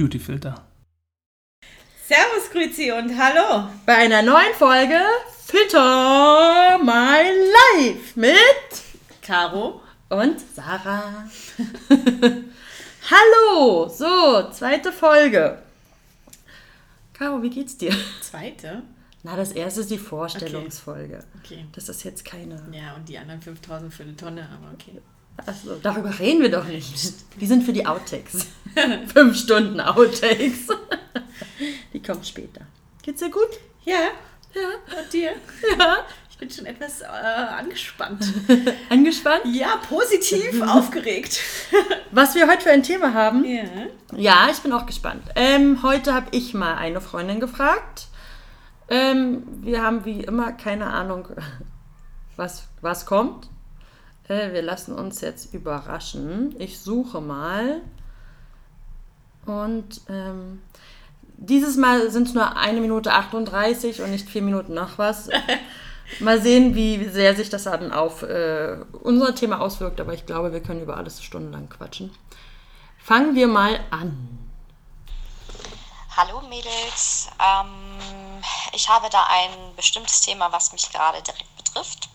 Beautyfilter. Servus, Grüezi und hallo. Bei einer neuen Folge Filter My Life mit Caro und Sarah. hallo, so, zweite Folge. Caro, wie geht's dir? Zweite? Na, das erste ist die Vorstellungsfolge. Okay. Das ist jetzt keine. Ja, und die anderen 5000 für eine Tonne, aber okay. Achso, darüber reden wir doch nicht. Die sind für die Outtakes. Fünf Stunden Outtakes. Die kommen später. Geht's dir gut? Ja, Ja. und dir? Ja. Ich bin schon etwas äh, angespannt. Angespannt? Ja, positiv aufgeregt. Was wir heute für ein Thema haben? Ja. Ja, ich bin auch gespannt. Ähm, heute habe ich mal eine Freundin gefragt. Ähm, wir haben wie immer keine Ahnung, was, was kommt. Äh, wir lassen uns jetzt überraschen. Ich suche mal. Und ähm, dieses Mal sind es nur eine Minute 38 und nicht vier Minuten noch was. Mal sehen, wie sehr sich das dann auf äh, unser Thema auswirkt, aber ich glaube, wir können über alles stundenlang quatschen. Fangen wir mal an. Hallo Mädels, ähm, ich habe da ein bestimmtes Thema, was mich gerade direkt betrifft.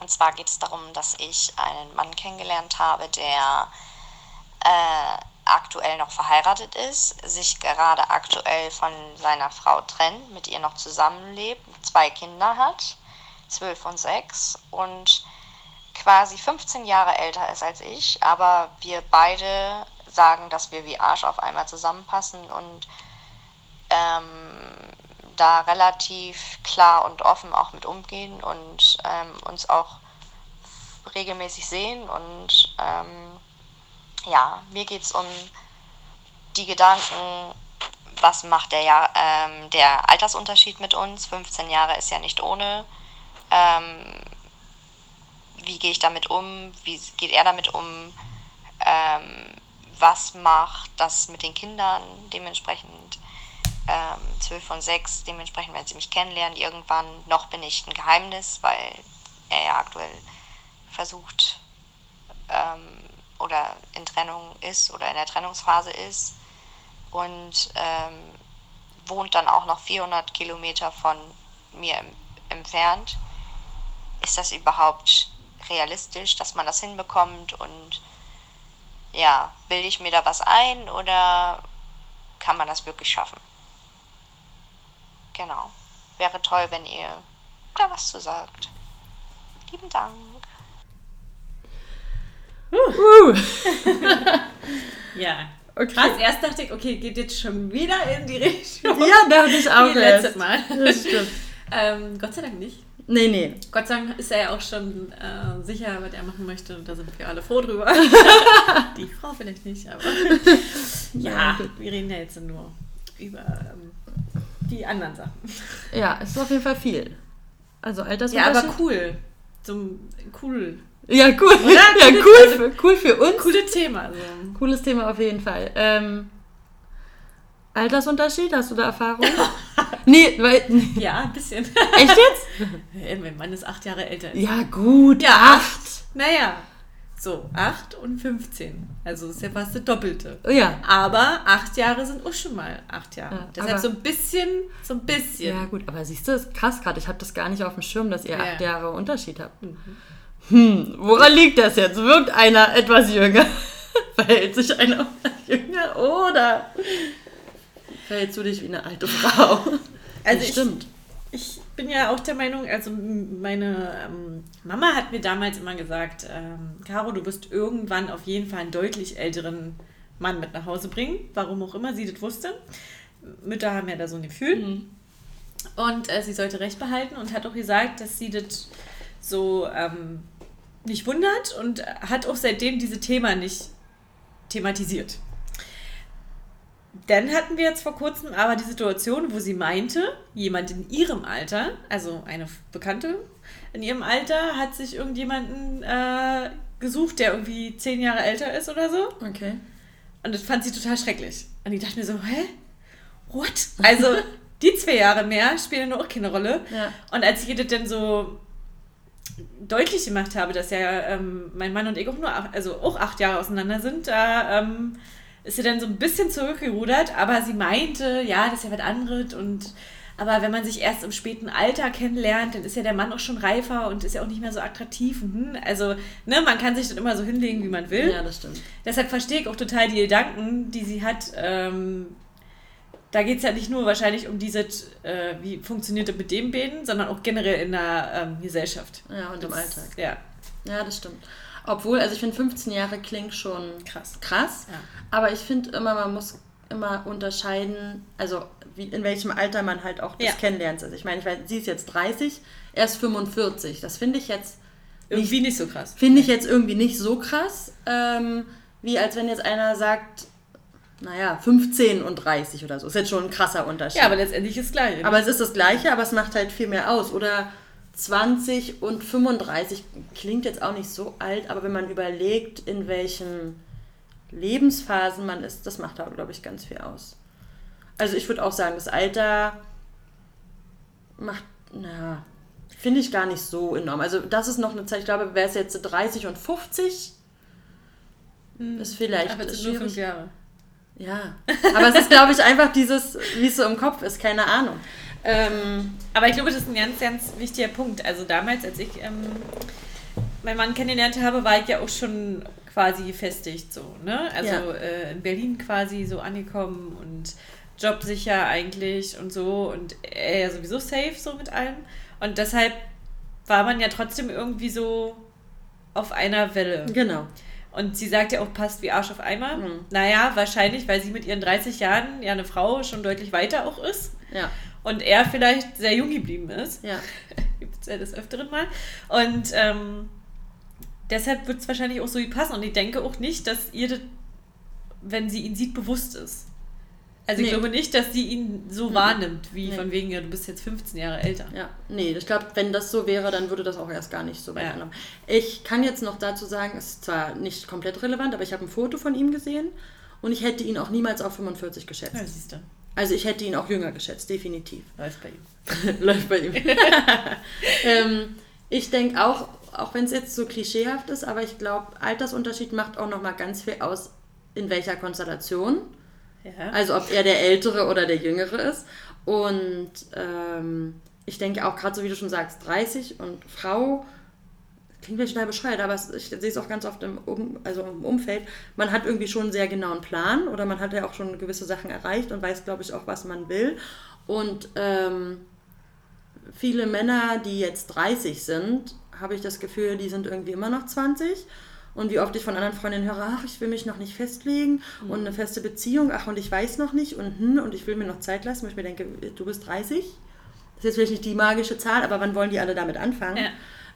Und zwar geht es darum, dass ich einen Mann kennengelernt habe, der äh, aktuell noch verheiratet ist, sich gerade aktuell von seiner Frau trennt, mit ihr noch zusammenlebt, zwei Kinder hat, zwölf und sechs und quasi 15 Jahre älter ist als ich, aber wir beide sagen, dass wir wie Arsch auf einmal zusammenpassen und ähm, da relativ klar und offen auch mit umgehen und ähm, uns auch regelmäßig sehen und ähm, ja, mir geht es um die Gedanken, was macht der, Jahr, ähm, der Altersunterschied mit uns? 15 Jahre ist ja nicht ohne. Ähm, wie gehe ich damit um? Wie geht er damit um? Ähm, was macht das mit den Kindern? Dementsprechend ähm, 12 und 6, dementsprechend werden sie mich kennenlernen. Irgendwann noch bin ich ein Geheimnis, weil er ja aktuell versucht ähm, oder in Trennung ist oder in der Trennungsphase ist und ähm, wohnt dann auch noch 400 Kilometer von mir im, entfernt. Ist das überhaupt realistisch, dass man das hinbekommt und ja, bilde ich mir da was ein oder kann man das wirklich schaffen? Genau. Wäre toll, wenn ihr da was zu sagt. Lieben Dank. Uh, Ja. Okay. Krass, erst dachte ich, okay, geht jetzt schon wieder in die Richtung. ja, dachte ich auch Wie letztes erst. Mal. Das stimmt. ähm, Gott sei Dank nicht. Nee, nee. Gott sei Dank ist er ja auch schon äh, sicher, was er machen möchte. Und da sind wir alle froh drüber. Die Frau vielleicht nicht, aber ja, wir reden ja jetzt nur über ähm, die anderen Sachen. Ja, es ist auf jeden Fall viel. Also Ja, Altersunterschied. aber cool. So cool. Ja, cool. Ja, cool. cool, für, cool für uns. Cooles Thema. Also. Cooles Thema auf jeden Fall. Ähm, Altersunterschied, hast du da Erfahrung? nee, weil. Ja, ein bisschen. Echt jetzt? mein Mann ist acht Jahre älter. Ja, gut. Ja, acht. Naja, so, 8 und 15. Also ist ja fast das Doppelte. Ja. Aber acht Jahre sind auch schon mal acht Jahre. Ja, Deshalb so ein bisschen, so ein bisschen. Ja, gut, aber siehst du, das ist krass gerade. Ich habe das gar nicht auf dem Schirm, dass ihr Ja. acht Jahre Unterschied habt. Hm, woran liegt das jetzt? Wirkt einer etwas jünger? Verhält sich einer jünger? Oder verhältst du dich wie eine alte Frau? Also Das ich- stimmt. Ich bin ja auch der Meinung, also meine ähm, Mama hat mir damals immer gesagt, ähm, Caro, du wirst irgendwann auf jeden Fall einen deutlich älteren Mann mit nach Hause bringen, warum auch immer sie das wusste. Mütter haben ja da so ein Gefühl. Und äh, sie sollte Recht behalten und hat auch gesagt, dass sie das so ähm, nicht wundert und hat auch seitdem diese Thema nicht thematisiert. Dann hatten wir jetzt vor kurzem aber die Situation, wo sie meinte, jemand in ihrem Alter, also eine Bekannte in ihrem Alter, hat sich irgendjemanden äh, gesucht, der irgendwie zehn Jahre älter ist oder so. Okay. Und das fand sie total schrecklich. Und ich dachte mir so, hä? What? Also, die zwei Jahre mehr spielen auch keine Rolle. Ja. Und als ich ihr das dann so deutlich gemacht habe, dass ja ähm, mein Mann und ich auch nur acht, also auch acht Jahre auseinander sind, da ähm, ist sie dann so ein bisschen zurückgerudert, aber sie meinte, ja, das ist ja was anderes und aber wenn man sich erst im späten Alter kennenlernt, dann ist ja der Mann auch schon reifer und ist ja auch nicht mehr so attraktiv. Hm, also, ne, man kann sich dann immer so hinlegen, wie man will. Ja, das stimmt. Deshalb verstehe ich auch total die Gedanken, die sie hat. Ähm, da geht es ja nicht nur wahrscheinlich um diese, äh, wie funktioniert das mit dem Beten, sondern auch generell in der ähm, Gesellschaft. Ja, und im Das- Alltag. Ja, Ja, das stimmt. Obwohl, also ich finde 15 Jahre klingt schon krass. krass, Ja. aber ich finde immer, man muss immer unterscheiden, also wie, in welchem Alter man halt auch das Ja. kennenlernt. Also ich meine, ich weiß, sie ist jetzt 30, er ist 45. Das finde ich jetzt Irgendwie nicht so krass. finde ich jetzt irgendwie nicht so krass, ähm, wie als wenn jetzt einer sagt, naja, 15 und 30 oder so. Ist jetzt schon ein krasser Unterschied. Ja, aber letztendlich ist es gleich. ne? Aber es ist das Gleiche, aber es macht halt viel mehr aus. Oder 20 und 35 klingt jetzt auch nicht so alt, aber wenn man überlegt, in welchen Lebensphasen man ist, das macht da, glaube ich, ganz viel aus. Also ich würde auch sagen, das Alter macht, na, finde ich gar nicht so enorm. Also das ist noch eine Zeit, ich glaube, wäre es jetzt 30 und 50, ist vielleicht aber es sind nur fünf Jahre. Ja, aber es ist, glaube ich, einfach dieses, wie es so im Kopf ist, keine Ahnung. Ähm, Aber ich glaube, das ist ein ganz, ganz wichtiger Punkt. Also damals, als ich ähm, meinen Mann kennengelernt habe, war ich ja auch schon quasi gefestigt so, ne? Also Ja. äh, in Berlin quasi so angekommen und jobsicher eigentlich und so und er ja sowieso safe so mit allem. Und deshalb war man ja trotzdem irgendwie so auf einer Welle. genau. Und sie sagt ja auch, passt wie Arsch auf Eimer. Mhm. Naja, wahrscheinlich, weil sie mit ihren 30 Jahren ja eine Frau schon deutlich weiter auch ist Ja, und er vielleicht sehr jung geblieben ist. ja. Gibt es ja des Öfteren mal. Und ähm, deshalb wird es wahrscheinlich auch so wie passen. Und ich denke auch nicht, dass ihr das, wenn sie ihn sieht, bewusst ist. Also ich Nee. glaube nicht, dass sie ihn so Mhm. wahrnimmt, wie Nee. von wegen, ja, du bist jetzt 15 Jahre älter. Ja, nee, ich glaube, wenn das so wäre, dann würde das auch erst gar nicht so weit Ja. Ich kann jetzt noch dazu sagen, es ist zwar nicht komplett relevant, aber ich habe ein Foto von ihm gesehen und ich hätte ihn auch niemals auf 45 geschätzt. Ja, siehst du. Also ich hätte ihn auch jünger geschätzt, definitiv. Läuft bei ihm. Läuft bei ihm. ähm, ich denke auch, auch wenn es jetzt so klischeehaft ist, aber ich glaube, Altersunterschied macht auch nochmal ganz viel aus, in welcher Konstellation. Ja. Also ob er der Ältere oder der Jüngere ist. Und ähm, ich denke auch gerade so, wie du schon sagst, 30 und Frau, klingt vielleicht schnell bescheuert, aber ich sehe es auch ganz oft im, um, also im Umfeld, man hat irgendwie schon einen sehr genauen Plan oder man hat ja auch schon gewisse Sachen erreicht und weiß, glaube ich, auch, was man will. Und ähm, viele Männer, die jetzt 30 sind, habe ich das Gefühl, die sind irgendwie immer noch 20. Und wie oft ich von anderen Freundinnen höre, ach, ich will mich noch nicht festlegen und eine feste Beziehung, ach, und ich weiß noch nicht und hm, und ich will mir noch Zeit lassen, weil ich mir denke, du bist 30. Das ist jetzt vielleicht nicht die magische Zahl, aber wann wollen die alle damit anfangen? Ja.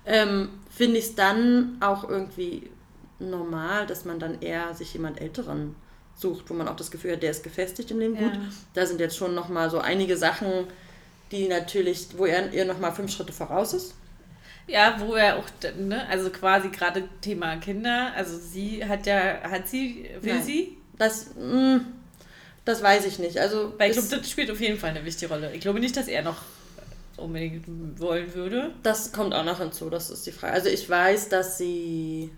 Ähm, Finde ich es dann auch irgendwie normal, dass man dann eher sich jemand Älteren sucht, wo man auch das Gefühl hat, der ist gefestigt im Leben Ja. gut. Da sind jetzt schon nochmal so einige Sachen, die natürlich, wo er ihr nochmal fünf Schritte voraus ist. Ja, wo er auch, ne, also quasi gerade Thema Kinder, also sie hat ja, hat sie, will Nein. sie? Das, mh, das weiß ich nicht. Also Weil ich glaube, das spielt auf jeden Fall eine wichtige Rolle. Ich glaube nicht, dass er noch unbedingt wollen würde. Das kommt auch noch hinzu, das ist die Frage. Also ich weiß, dass sie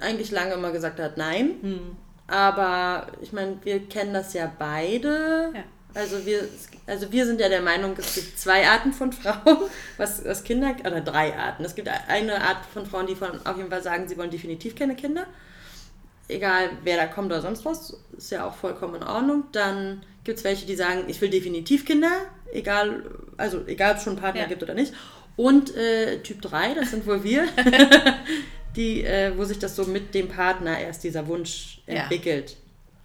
eigentlich lange immer gesagt hat, nein. Hm. Aber ich meine, wir kennen das ja beide. Ja. Also wir, also wir sind ja der Meinung, es gibt zwei Arten von Frauen, was, was Kinder, oder drei Arten. Es gibt eine Art von Frauen, die von, auf jeden Fall sagen, sie wollen definitiv keine Kinder. Egal, wer da kommt oder sonst was, ist ja auch vollkommen in Ordnung. Dann gibt es welche, die sagen, ich will definitiv Kinder, egal, also egal, ob es schon einen Partner Ja. gibt oder nicht. Und äh, Typ 3, das sind wohl wir, die, äh, wo sich das so mit dem Partner erst dieser Wunsch entwickelt.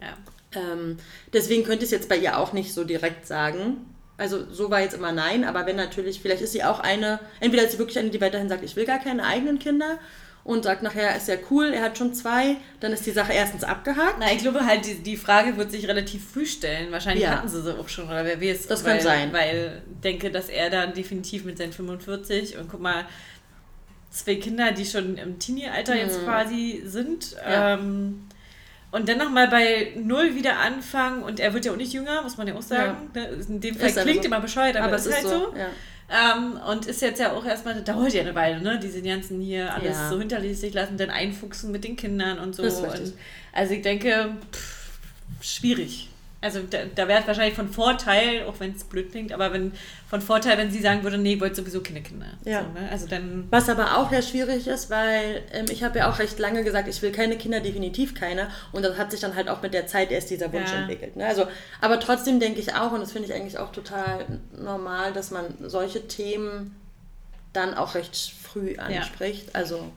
Ja. Ähm, deswegen könnte ich es jetzt bei ihr auch nicht so direkt sagen. Also so war jetzt immer nein, aber wenn natürlich, vielleicht ist sie auch eine, entweder ist sie wirklich eine, die weiterhin sagt, ich will gar keine eigenen Kinder und sagt nachher, ist ja cool, er hat schon zwei, dann ist die Sache erstens abgehakt. Na, ich glaube halt, die, die Frage wird sich relativ früh stellen. Wahrscheinlich Ja. hatten sie sie auch schon, oder wer weiß. Das weil, kann sein. Weil ich denke, dass er dann definitiv mit seinen 45 und guck mal, zwei Kinder, die schon im Teenie-Alter jetzt quasi sind. Mhm. Ja. Ähm, und dann nochmal bei Null wieder anfangen und er wird ja auch nicht jünger, muss man ja auch sagen. Ja. Ne? In dem Fall klingt so. immer bescheuert, aber, aber es ist, halt so. so. Ähm, und ist jetzt ja auch erstmal, dauert ja eine Weile, ne? Diese ganzen hier alles ja. so hinterließ sich lassen, dann einfuchsen mit den Kindern und so. Und also ich denke, pff, schwierig. Also da, da wäre es wahrscheinlich von Vorteil, auch wenn es blöd klingt, aber wenn von Vorteil, wenn sie sagen würde, nee, wollt sowieso keine Kinder. Ja. So, ne? Also dann. Was aber auch ja schwierig ist, weil ähm, ich habe ja auch recht lange gesagt, ich will keine Kinder, definitiv keine. Und das hat sich dann halt auch mit der Zeit erst dieser Wunsch ja. entwickelt. Ne? Also, aber trotzdem denke ich auch, und das finde ich eigentlich auch total normal, dass man solche Themen dann auch recht früh anspricht. Ja. Also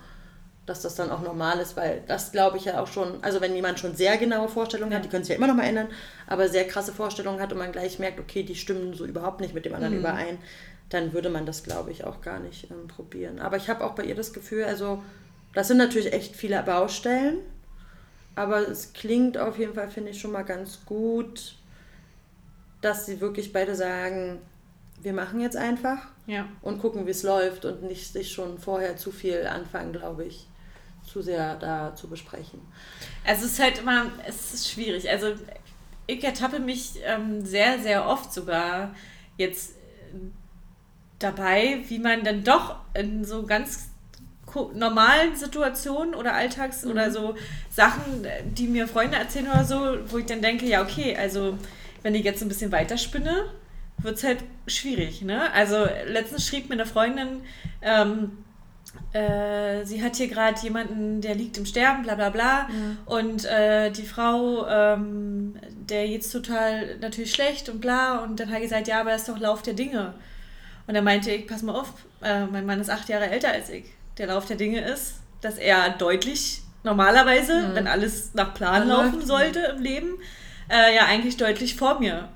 dass das dann auch normal ist, weil das glaube ich ja auch schon, also wenn jemand schon sehr genaue Vorstellungen hat, die können sich ja immer noch mal ändern, aber sehr krasse Vorstellungen hat und man gleich merkt, okay, die stimmen so überhaupt nicht mit dem anderen mhm. überein, dann würde man das glaube ich auch gar nicht ähm, probieren. Aber ich habe auch bei ihr das Gefühl, also das sind natürlich echt viele Baustellen, aber es klingt auf jeden Fall, finde ich, schon mal ganz gut, dass sie wirklich beide sagen, wir machen jetzt einfach ja. und gucken, wie es läuft und nicht sich schon vorher zu viel anfangen, glaube ich zu sehr da zu besprechen. Also es ist halt immer, es ist schwierig. Also ich ertappe mich ähm, sehr, sehr oft sogar jetzt äh, dabei, wie man dann doch in so ganz normalen Situationen oder Alltags- mhm. oder so Sachen, die mir Freunde erzählen oder so, wo ich dann denke, ja, okay, also wenn ich jetzt ein bisschen weiterspinne, wird es halt schwierig. Ne? Also letztens schrieb mir eine Freundin, ähm, äh, sie hat hier gerade jemanden, der liegt im Sterben, bla bla bla. Ja. Und äh, die Frau, ähm, der jetzt total natürlich schlecht und bla. Und dann hat er gesagt, ja, aber das ist doch Lauf der Dinge. Und dann meinte ich, pass mal auf, äh, mein Mann ist acht Jahre älter als ich. Der Lauf der Dinge ist, dass er deutlich normalerweise, mhm. wenn alles nach Plan laufen sollte im Leben, äh, ja eigentlich deutlich vor mir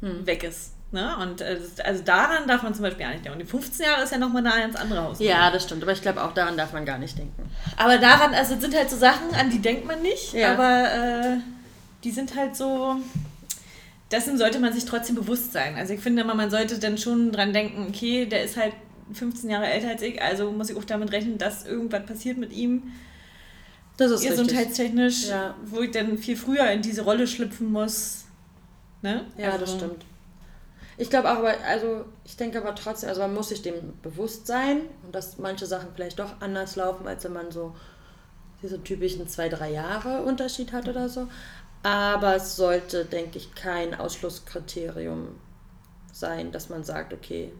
mhm. weg ist. Ne? Und äh, also daran darf man zum Beispiel gar nicht denken. Und die 15 Jahre ist ja nochmal eine ganz andere Hausnummer. Ja, das stimmt. Aber ich glaube, auch daran darf man gar nicht denken. Aber daran, also sind halt so Sachen, an die denkt man nicht. Ja. Aber äh, die sind halt so. Dessen sollte man sich trotzdem bewusst sein. Also ich finde immer, man sollte dann schon dran denken, okay, der ist halt 15 Jahre älter als ich, also muss ich auch damit rechnen, dass irgendwas passiert mit ihm. Das ist gesundheitstechnisch, ja. wo ich dann viel früher in diese Rolle schlüpfen muss. Ne? Ja, also, das stimmt. Ich glaube auch, aber, also ich denke aber trotzdem, also man muss sich dem bewusst sein dass manche Sachen vielleicht doch anders laufen, als wenn man so diese typischen zwei, drei Jahre Unterschied hat oder so. Aber es sollte, denke ich, kein Ausschlusskriterium sein, dass man sagt, okay,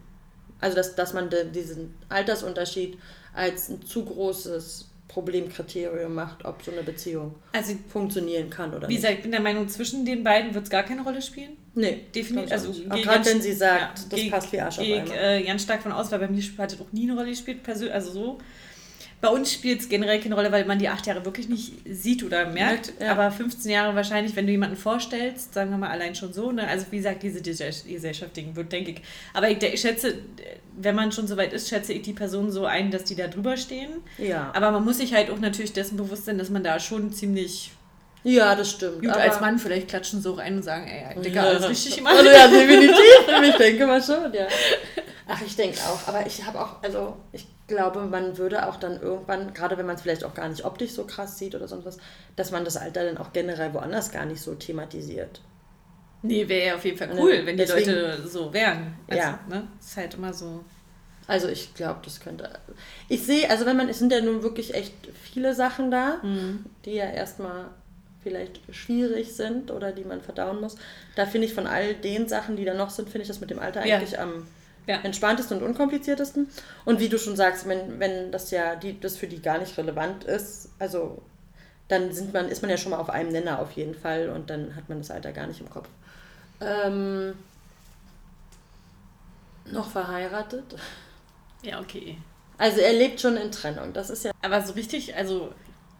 also dass, dass man diesen Altersunterschied als ein zu großes Problemkriterium macht, ob so eine Beziehung also, funktionieren kann oder wie nicht. Wie gesagt, ich bin der Meinung, zwischen den beiden wird es gar keine Rolle spielen. Nee, definitiv. Also, gerade wenn sie sagt, ja, das passt wie Arsch auf Ich äh, ganz stark von aus, weil bei mir hat es auch nie eine Rolle gespielt, also so. Bei uns spielt es generell keine Rolle, weil man die acht Jahre wirklich nicht sieht oder merkt. Ja. Aber 15 Jahre wahrscheinlich, wenn du jemanden vorstellst, sagen wir mal allein schon so. Ne? Also wie gesagt, diese Gesellschaftigen wird, denke ich. Aber ich, ich, schätze, wenn man schon so weit ist, schätze ich die Personen so ein, dass die da drüber stehen. Ja. Aber man muss sich halt auch natürlich dessen bewusst sein, dass man da schon ziemlich ja, das stimmt. Gut, als Mann vielleicht klatschen so rein und sagen, ey, Digga, ja. alles richtig gemacht. Also ja, definitiv. ich denke mal schon, ja. Ach, ich denke auch. Aber ich habe auch, also ich glaube, man würde auch dann irgendwann, gerade wenn man es vielleicht auch gar nicht optisch so krass sieht oder sonst was, dass man das Alter dann auch generell woanders gar nicht so thematisiert. Nee, wäre ja auf jeden Fall cool, ne? wenn die Deswegen, Leute so wären. Also, ja. Ne? Ist halt immer so. Also ich glaube, das könnte. Ich sehe, also wenn man, es sind ja nun wirklich echt viele Sachen da, mhm. die ja erstmal vielleicht schwierig sind oder die man verdauen muss. Da finde ich von all den Sachen, die da noch sind, finde ich das mit dem Alter eigentlich ja. am ja. entspanntesten und unkompliziertesten. Und wie du schon sagst, wenn, wenn das ja die, das für die gar nicht relevant ist, also dann sind man, ist man ja schon mal auf einem Nenner auf jeden Fall und dann hat man das Alter gar nicht im Kopf. Ähm, noch verheiratet? Ja, okay. Also er lebt schon in Trennung, das ist ja. Aber so richtig, also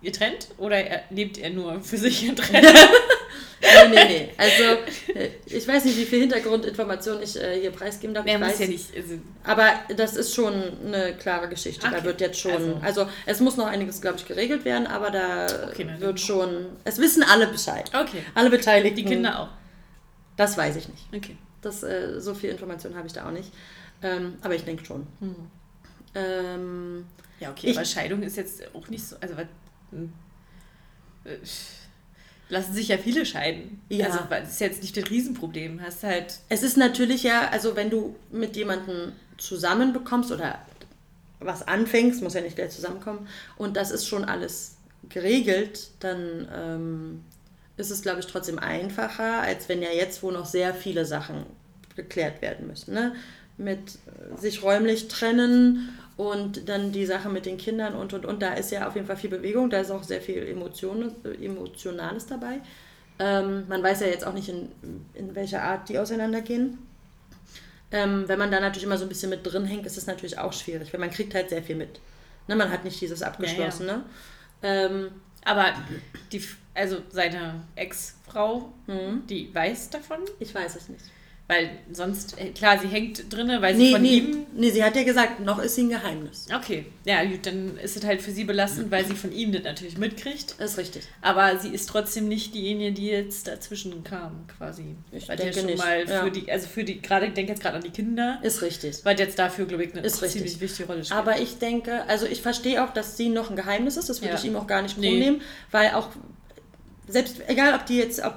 getrennt oder lebt er nur für sich getrennt? nee, nee, nee. Also, äh, ich weiß nicht, wie viel Hintergrundinformationen ich äh, hier preisgeben darf. Nee, weiß, ja nicht. Also aber das ist schon eine klare Geschichte. Okay. Da wird jetzt schon. Also, also, es muss noch einiges, glaube ich, geregelt werden, aber da okay, wird schon. Es wissen alle Bescheid. Okay. Alle Beteiligten. Die Kinder auch. Das weiß ich nicht. Okay. Das, äh, so viel Information habe ich da auch nicht. Ähm, aber ich denke schon. Hm. Ähm, ja, okay, ich, aber Scheidung ist jetzt auch nicht so. Also, hm. Lassen sich ja viele scheiden. Ja. Also das ist jetzt nicht das Riesenproblem. Hast halt. Es ist natürlich ja, also wenn du mit jemandem zusammenbekommst oder was anfängst, muss ja nicht gleich zusammenkommen, und das ist schon alles geregelt, dann ähm, ist es, glaube ich, trotzdem einfacher, als wenn ja jetzt, wo noch sehr viele Sachen geklärt werden müssen. Ne? Mit äh, sich räumlich trennen und dann die Sache mit den Kindern und und und. Da ist ja auf jeden Fall viel Bewegung, da ist auch sehr viel Emotion, äh, Emotionales dabei. Ähm, man weiß ja jetzt auch nicht, in, in welcher Art die auseinandergehen. Ähm, wenn man da natürlich immer so ein bisschen mit drin hängt, ist es natürlich auch schwierig, weil man kriegt halt sehr viel mit. Ne, man hat nicht dieses abgeschlossene. Ja, Ähm, Aber die, also seine Ex-Frau, hm, die weiß davon, ich weiß es nicht. Weil sonst, äh, klar, sie hängt drinne, weil sie Nee, von nee, ihm. nee, sie hat ja gesagt, noch ist sie ein Geheimnis. Okay, ja, gut, dann ist es halt für sie belastend, weil sie von ihm das natürlich mitkriegt. Das ist richtig. Aber sie ist trotzdem nicht diejenige, die jetzt dazwischen kam, quasi. Ich weil denke ja schon nicht, mal für ja. die, also für die, gerade, ich denke jetzt gerade an die Kinder, Ist richtig. weil jetzt dafür, glaube ich, eine Ist richtig. ziemlich wichtige Rolle spielt. Aber ich denke, also ich verstehe auch, dass sie noch ein Geheimnis ist. Das würde Ja. ich ihm auch gar nicht Nee. nehmen, weil auch selbst egal, ob die jetzt, ob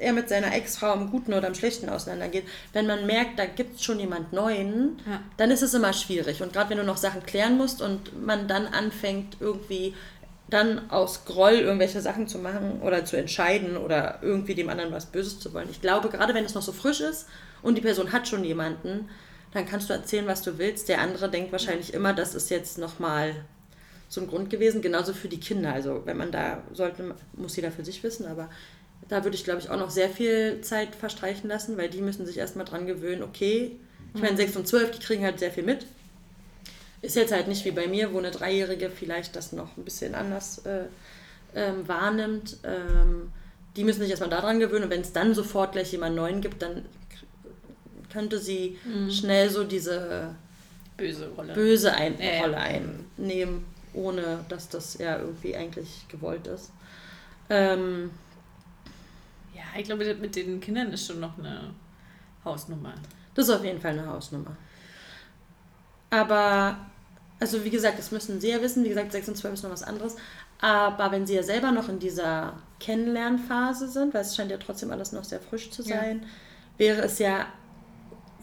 er mit seiner Ex-Frau im Guten oder im Schlechten auseinandergeht, wenn man merkt, da gibt es schon jemand Neuen, Ja. dann ist es immer schwierig. Und gerade wenn du noch Sachen klären musst und man dann anfängt, irgendwie dann aus Groll irgendwelche Sachen zu machen oder zu entscheiden oder irgendwie dem anderen was Böses zu wollen. Ich glaube, gerade wenn es noch so frisch ist und die Person hat schon jemanden, dann kannst du erzählen, was du willst. Der andere denkt wahrscheinlich immer, das ist jetzt nochmal so ein Grund gewesen. Genauso für die Kinder. Also wenn man da sollte, muss jeder für sich wissen, aber da würde ich, glaube ich, auch noch sehr viel Zeit verstreichen lassen, weil die müssen sich erstmal dran gewöhnen, okay, ich meine, 6 und 12, die kriegen halt sehr viel mit. Ist jetzt halt nicht wie bei mir, wo eine Dreijährige vielleicht das noch ein bisschen anders äh, ähm, wahrnimmt. Ähm, die müssen sich erstmal daran gewöhnen und wenn es dann sofort gleich jemand Neuen gibt, dann könnte sie schnell so diese Böse Rolle. böse ein ja. Rolle einnehmen, ohne dass das ja irgendwie eigentlich gewollt ist. Ähm, ich glaube, das mit den Kindern ist schon noch eine Hausnummer. das ist auf jeden Fall eine Hausnummer. Aber, also wie gesagt, das müssen Sie ja wissen. Wie gesagt, 6 und 12 ist noch was anderes. Aber wenn Sie ja selber noch in dieser Kennenlernphase sind, weil es scheint ja trotzdem alles noch sehr frisch zu Ja. sein, wäre es ja,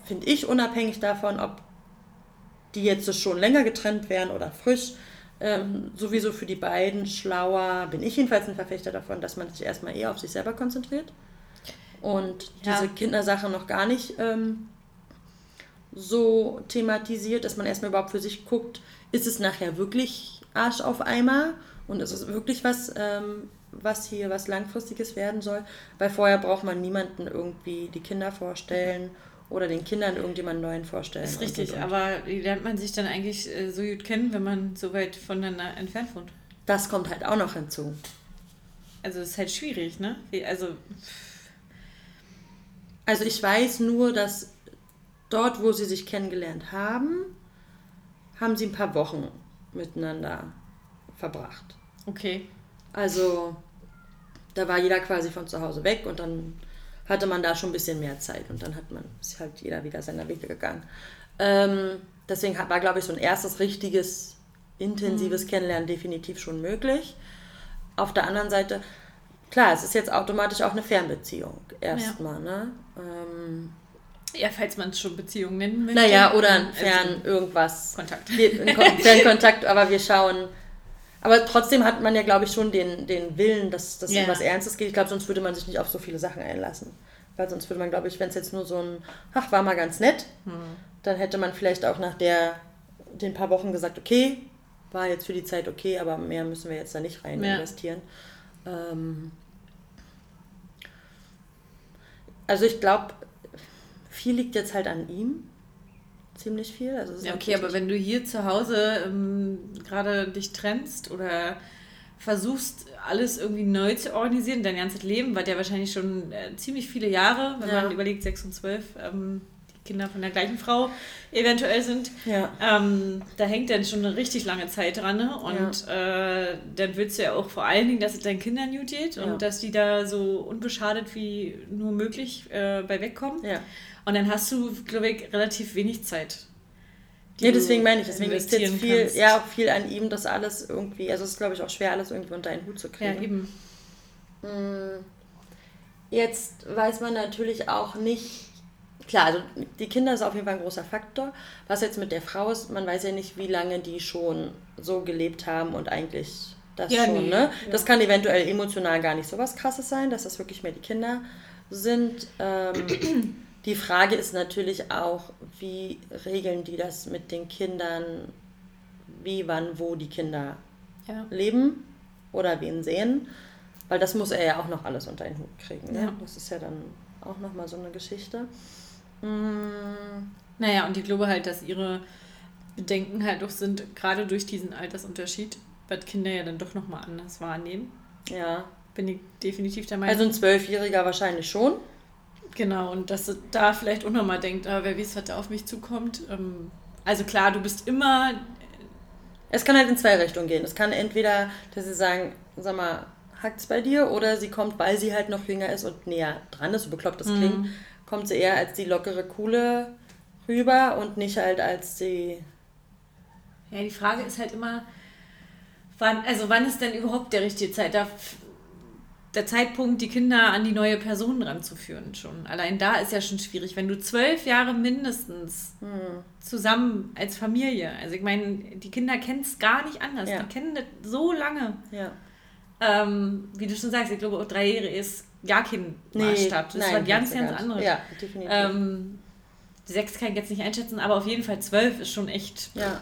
finde ich, unabhängig davon, ob die jetzt schon länger getrennt wären oder frisch, ähm, sowieso für die beiden schlauer, bin ich jedenfalls ein Verfechter davon, dass man sich erstmal eher auf sich selber konzentriert und Ja. diese Kindersache noch gar nicht ähm, so thematisiert, dass man erstmal überhaupt für sich guckt, ist es nachher wirklich Arsch auf Eimer und ist es wirklich was, ähm, was hier was Langfristiges werden soll, weil vorher braucht man niemanden irgendwie die Kinder vorstellen oder den Kindern irgendjemanden neuen vorstellen. Das ist richtig, und, und. aber wie lernt man sich dann eigentlich äh, so gut kennen, wenn man so weit voneinander entfernt wohnt? Das kommt halt auch noch hinzu. Also es ist halt schwierig, ne? Also, Also ich weiß nur, dass dort, wo sie sich kennengelernt haben, haben sie ein paar Wochen miteinander verbracht. okay. Also da war jeder quasi von zu Hause weg und dann hatte man da schon ein bisschen mehr Zeit und dann hat man ist halt jeder wieder seiner Wege gegangen. Ähm, deswegen war, glaube ich, so ein erstes richtiges, intensives Kennenlernen definitiv schon möglich. Auf der anderen Seite, klar, es ist jetzt automatisch auch eine Fernbeziehung erstmal, ne? Ähm, Ja, falls man es schon Beziehung nennen möchte. naja, oder ein Also, Fern irgendwas. Kontakt. Wir, in Kon- Fernkontakt, aber wir schauen. Aber trotzdem hat man ja, glaube ich, schon den, den Willen, dass das um was Ernstes geht. Ich glaube, sonst würde man sich nicht auf so viele Sachen einlassen. Weil sonst würde man, glaube ich, wenn es jetzt nur so ein, ach, war mal ganz nett, Hm. dann hätte man vielleicht auch nach der, den paar Wochen gesagt, okay, war jetzt für die Zeit okay, aber mehr müssen wir jetzt da nicht rein Ja. investieren. Ähm, also ich glaube, viel liegt jetzt halt an ihm. Ziemlich viel. Also Ja, okay, natürlich aber wenn du hier zu Hause ähm, gerade dich trennst oder versuchst, alles irgendwie neu zu organisieren, dein ganzes Leben, weil ja wahrscheinlich schon äh, ziemlich viele Jahre, wenn Ja. man überlegt, 6 und 12, ähm, die Kinder von der gleichen Frau eventuell sind, Ja. ähm, da hängt dann schon eine richtig lange Zeit dran. Ne? Und äh, dann willst du ja auch vor allen Dingen, dass es deinen Kindern gut geht und Ja. dass die da so unbeschadet wie nur möglich äh, bei wegkommen. Ja. Und dann hast du, glaube ich, relativ wenig Zeit. Nee, deswegen meine ich, deswegen ist jetzt viel, kannst. ja, viel an ihm, das alles irgendwie, also es ist glaube ich auch schwer, alles irgendwie unter einen Hut zu Ja, kriegen. eben. Hm. Jetzt weiß man natürlich auch nicht, klar, also die Kinder ist auf jeden Fall ein großer Faktor. Was jetzt mit der Frau ist, man weiß ja nicht, wie lange die schon so gelebt haben und eigentlich das ja, schon, nee. ne? Das kann eventuell emotional gar nicht so was krasses sein, dass das wirklich mehr die Kinder sind. Ähm, die Frage ist natürlich auch, wie regeln die das mit den Kindern, wie, wann, wo die Kinder ja. leben oder wen sehen. Weil das muss er ja auch noch alles unter den Hut kriegen. Ne? Ja. Das ist ja dann auch nochmal so eine Geschichte. Mm. Naja, und ich glaube halt, dass ihre Bedenken halt doch sind, gerade durch diesen Altersunterschied, was Kinder ja dann doch nochmal anders wahrnehmen. Ja. Bin ich definitiv der Meinung. Also ein Zwölfjähriger wahrscheinlich schon. Genau, und dass da vielleicht auch nochmal denkt, ah, wer weiß, was da auf mich zukommt. Ähm, also klar, du bist immer. Es kann halt in zwei Richtungen gehen. Es kann entweder, dass sie sagen, sag mal, hackt es bei dir, oder sie kommt, weil sie halt noch jünger ist und näher dran ist, so bekloppt das mhm. klingt, kommt sie eher als die lockere, coole rüber und nicht halt als die. Ja, die Frage ist halt immer, wann, also wann ist denn überhaupt der richtige Zeit? Da, der Zeitpunkt, die Kinder an die neue Person ranzuführen schon. Allein da ist ja schon schwierig, wenn du zwölf Jahre mindestens hm. zusammen als Familie, also ich meine, die Kinder kennen es gar nicht anders, ja. die kennen das so lange. Ja. Ähm, wie du schon sagst, ich glaube, auch drei Jahre ist gar kein Maßstab. Nee, das nein, war ganz, ganz anderes. Ja, definitiv. Ähm, sechs kann ich jetzt nicht einschätzen, aber auf jeden Fall zwölf ist schon echt. Ja.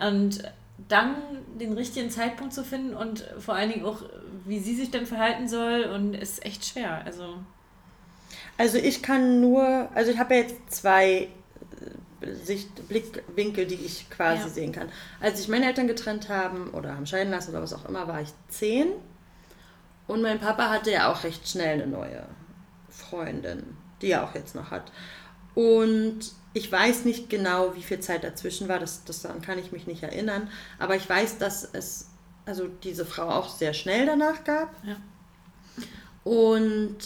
Und dann den richtigen Zeitpunkt zu finden und vor allen Dingen auch, wie sie sich dann verhalten soll und ist echt schwer. Also, also ich kann nur, also ich habe ja jetzt zwei äh, Sicht, Blickwinkel, die ich quasi ja. sehen kann. Als sich meine Eltern getrennt haben oder haben scheiden lassen oder was auch immer, war ich zehn. Und mein Papa hatte ja auch recht schnell eine neue Freundin, die er auch jetzt noch hat. Und ich weiß nicht genau, wie viel Zeit dazwischen war, das, das daran kann ich mich nicht erinnern, aber ich weiß, dass es also diese Frau auch sehr schnell danach gab. Ja. Und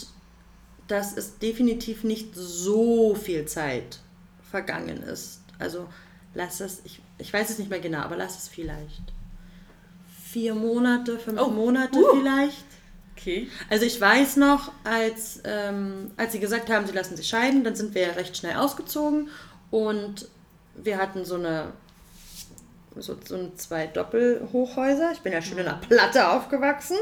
dass es definitiv nicht so viel Zeit vergangen ist. Also lass es, ich, ich weiß es nicht mehr genau, aber lass es vielleicht vier Monate, fünf oh. Monate uh. vielleicht. Okay. Also ich weiß noch, als, ähm, als sie gesagt haben, sie lassen sich scheiden, dann sind wir ja recht schnell ausgezogen und wir hatten so eine so, so zwei Doppelhochhäuser. Ich bin ja schön in einer Platte aufgewachsen.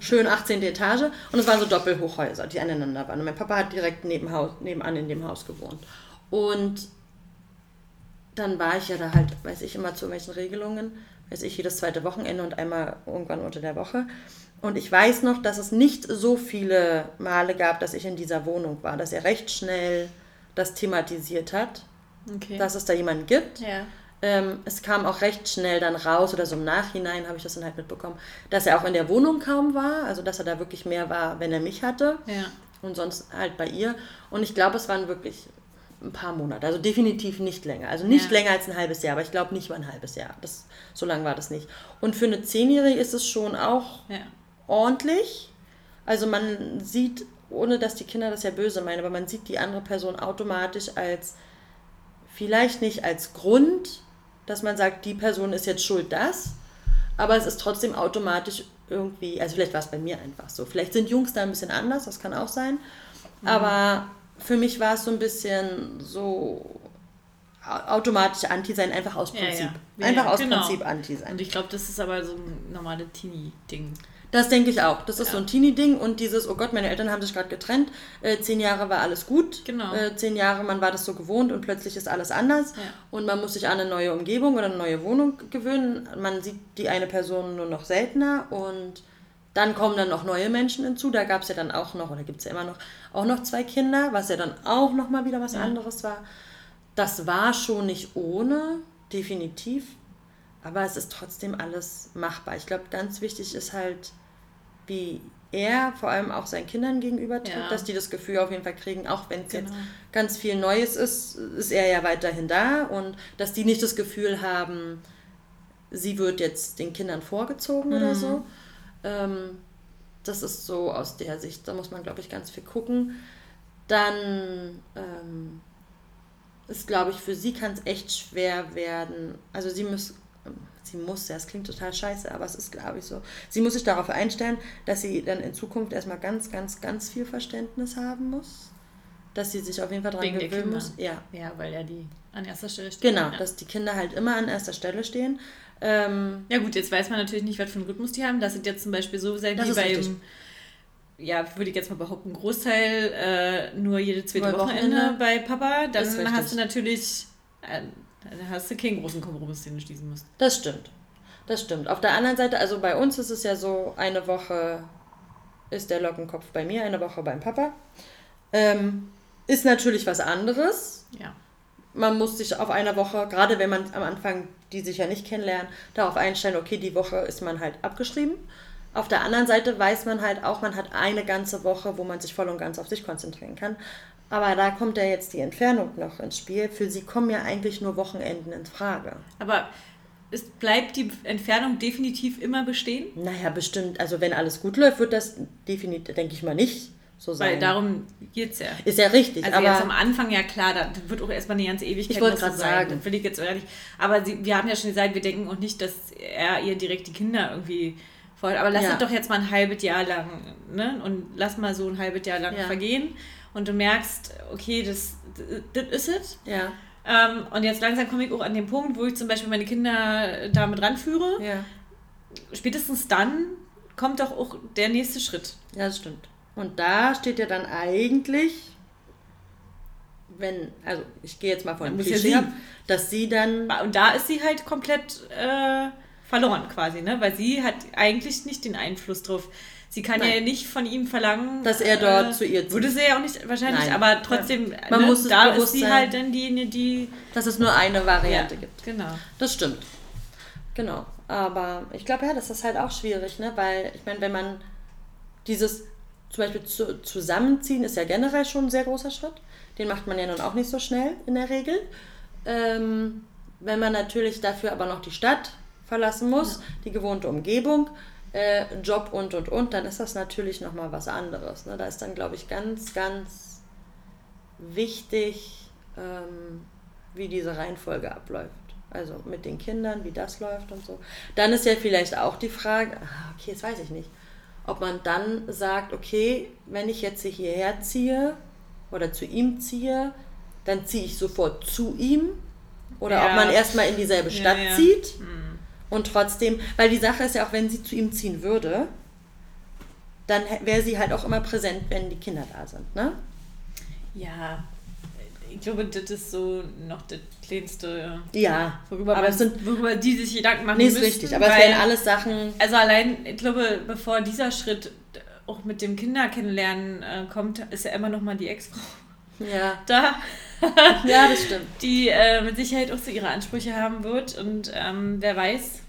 Schön 18. Etage. Und es waren so Doppelhochhäuser, die aneinander waren. Und mein Papa hat direkt neben Haus, nebenan in dem Haus gewohnt. Und dann war ich ja da halt, weiß ich immer zu welchen Regelungen, weiß ich, jedes zweite Wochenende und einmal irgendwann unter der Woche. Und ich weiß noch, dass es nicht so viele Male gab, dass ich in dieser Wohnung war, dass er recht schnell das thematisiert hat, okay. dass es da jemanden gibt. Ja. Ähm, es kam auch recht schnell dann raus oder so im Nachhinein habe ich das dann halt mitbekommen, dass er auch in der Wohnung kaum war, also dass er da wirklich mehr war, wenn er mich hatte ja. und sonst halt bei ihr. Und ich glaube, es waren wirklich ein paar Monate, also definitiv nicht länger. Also nicht ja. länger als ein halbes Jahr, aber ich glaube nicht mal ein halbes Jahr. Das, so lange war das nicht. Und für eine Zehnjährige ist es schon auch ja ordentlich. Also man sieht, ohne dass die Kinder das ja böse meinen, aber man sieht die andere Person automatisch als, vielleicht nicht als Grund, dass man sagt, die Person ist jetzt schuld, das, aber es ist trotzdem automatisch irgendwie, also vielleicht war es bei mir einfach so. Vielleicht sind Jungs da ein bisschen anders, das kann auch sein. Mhm. Aber für mich war es so ein bisschen so automatisch anti sein, einfach aus Prinzip. Ja, ja. Einfach ja, aus genau. Prinzip anti sein. Und ich glaube, das ist aber so ein normales Teenie-Ding. Das denke ich auch. Das ist so ein Teenie-Ding und dieses, oh Gott, meine Eltern haben sich gerade getrennt, äh, zehn Jahre war alles gut. Genau. Äh, zehn Jahre, man war das so gewohnt und plötzlich ist alles anders und man muss sich an eine neue Umgebung oder eine neue Wohnung gewöhnen. Man sieht die eine Person nur noch seltener und dann kommen dann noch neue Menschen hinzu. Da gab es ja dann auch noch, oder gibt es ja immer noch, auch noch zwei Kinder, was ja dann auch nochmal wieder was anderes war. Das war schon nicht ohne, definitiv. Aber es ist trotzdem alles machbar. Ich glaube, ganz wichtig ist halt, wie er vor allem auch seinen Kindern gegenüber tritt, ja. dass die das Gefühl auf jeden Fall kriegen, auch wenn es genau. jetzt ganz viel Neues ist, ist er ja weiterhin da und dass die nicht das Gefühl haben, sie wird jetzt den Kindern vorgezogen mhm. oder so. Ähm, das ist so aus der Sicht, da muss man, glaube ich, ganz viel gucken. Dann ähm, ist, glaube ich, für sie kann es echt schwer werden. Also sie muss, sie muss ja, es klingt total scheiße, aber es ist, glaube ich, so. Sie muss sich darauf einstellen, dass sie dann in Zukunft erstmal ganz, ganz, ganz viel Verständnis haben muss. Dass sie sich auf jeden Fall daran Wegen gewöhnen muss. Ja, Ja, weil ja die an erster Stelle stehen. genau, Ja. dass die Kinder halt immer an erster Stelle stehen. Ähm, ja gut, jetzt weiß man natürlich nicht, was für einen Rhythmus die haben. Das sind jetzt zum Beispiel so Das wie richtig. Ja, würde ich jetzt mal behaupten, Großteil äh, nur jede zweite Wochenende, Wochenende. bei Papa. Dann hast du natürlich, äh, dann hast du keinen großen Kompromiss, den du schließen musst. Das stimmt. Das stimmt. Auf der anderen Seite, also bei uns ist es ja so, eine Woche ist der Lockenkopf bei mir, eine Woche beim Papa. Ähm, ist natürlich was anderes. Ja. Man muss sich auf einer Woche, gerade wenn man am Anfang die sich ja nicht kennenlernen, darauf einstellen, okay, die Woche ist man halt abgeschrieben. Auf der anderen Seite weiß man halt auch, man hat eine ganze Woche, wo man sich voll und ganz auf sich konzentrieren kann. Aber da kommt ja jetzt die Entfernung noch ins Spiel. Für sie kommen ja eigentlich nur Wochenenden in Frage. Aber es bleibt die Entfernung definitiv immer bestehen. Naja, bestimmt. Also wenn alles gut läuft, wird das definitiv, denke ich mal, nicht so sein. Weil darum geht es ja. ist ja richtig. Also aber jetzt am Anfang, ja klar, da wird auch erstmal eine ganze Ewigkeit Ich wollte noch so sein. sagen. Das will ich jetzt ehrlich. Aber sie, wir haben ja schon gesagt, wir denken auch nicht, dass er ihr direkt die Kinder irgendwie vorhat. Aber lass Ja. es doch jetzt mal ein halbes Jahr lang, ne? Und lass mal so ein halbes Jahr lang Ja. vergehen. Und du merkst, okay, das, das ist es. ja, Ähm, und jetzt langsam komme ich auch an den Punkt, wo ich zum Beispiel meine Kinder damit ranführe. ja, Spätestens dann kommt doch auch der nächste Schritt. ja, das stimmt. Und da steht ja dann eigentlich, wenn, also ich gehe jetzt mal von dem Klischee ab, dass sie dann, Und da ist sie halt komplett äh, verloren quasi, ne? Weil sie hat eigentlich nicht den Einfluss drauf. Sie kann Nein. ja nicht von ihm verlangen, Dass er dort zu ihr zieht. Würde sie ja auch nicht wahrscheinlich, Nein. aber trotzdem, Man ne, muss da ist sie sein. halt dann diejenige, die. dass es nur eine Variante ja, gibt. Genau. Das stimmt. Genau. Aber ich glaube, ja, das ist halt auch schwierig, ne? Weil, ich meine, wenn man dieses zum Beispiel zu, zusammenziehen ist ja generell schon ein sehr großer Schritt. Den macht man ja nun auch nicht so schnell in der Regel. Ähm, wenn man natürlich dafür aber noch die Stadt verlassen muss, die gewohnte Umgebung, äh, Job und und und, dann ist das natürlich nochmal was anderes. Ne? Da ist dann, glaube ich, ganz, ganz wichtig, ähm, wie diese Reihenfolge abläuft. Also mit den Kindern, wie das läuft und so. Dann ist ja vielleicht auch die Frage, ah, okay, das weiß ich nicht, ob man dann sagt, okay, wenn ich jetzt hierher ziehe oder zu ihm ziehe, dann ziehe ich sofort zu ihm. Oder Ja. ob man erstmal in dieselbe Ja, Stadt ja. zieht und trotzdem, weil die Sache ist ja auch, wenn sie zu ihm ziehen würde, dann wäre sie halt auch immer präsent, wenn die Kinder da sind, ne? Ja. Ich glaube, das ist so noch das kleinste, Ja, worüber, aber man, es sind, worüber die sich Gedanken machen nee, ist müssten. richtig, aber es weil- wären alles Sachen, Also allein, ich glaube, bevor dieser Schritt auch mit dem Kinder kennenlernen äh, kommt, ist ja immer noch mal die Ex-Frau ja, da, ja, das stimmt. die äh, mit Sicherheit auch so ihre Ansprüche haben wird und ähm, wer weiß,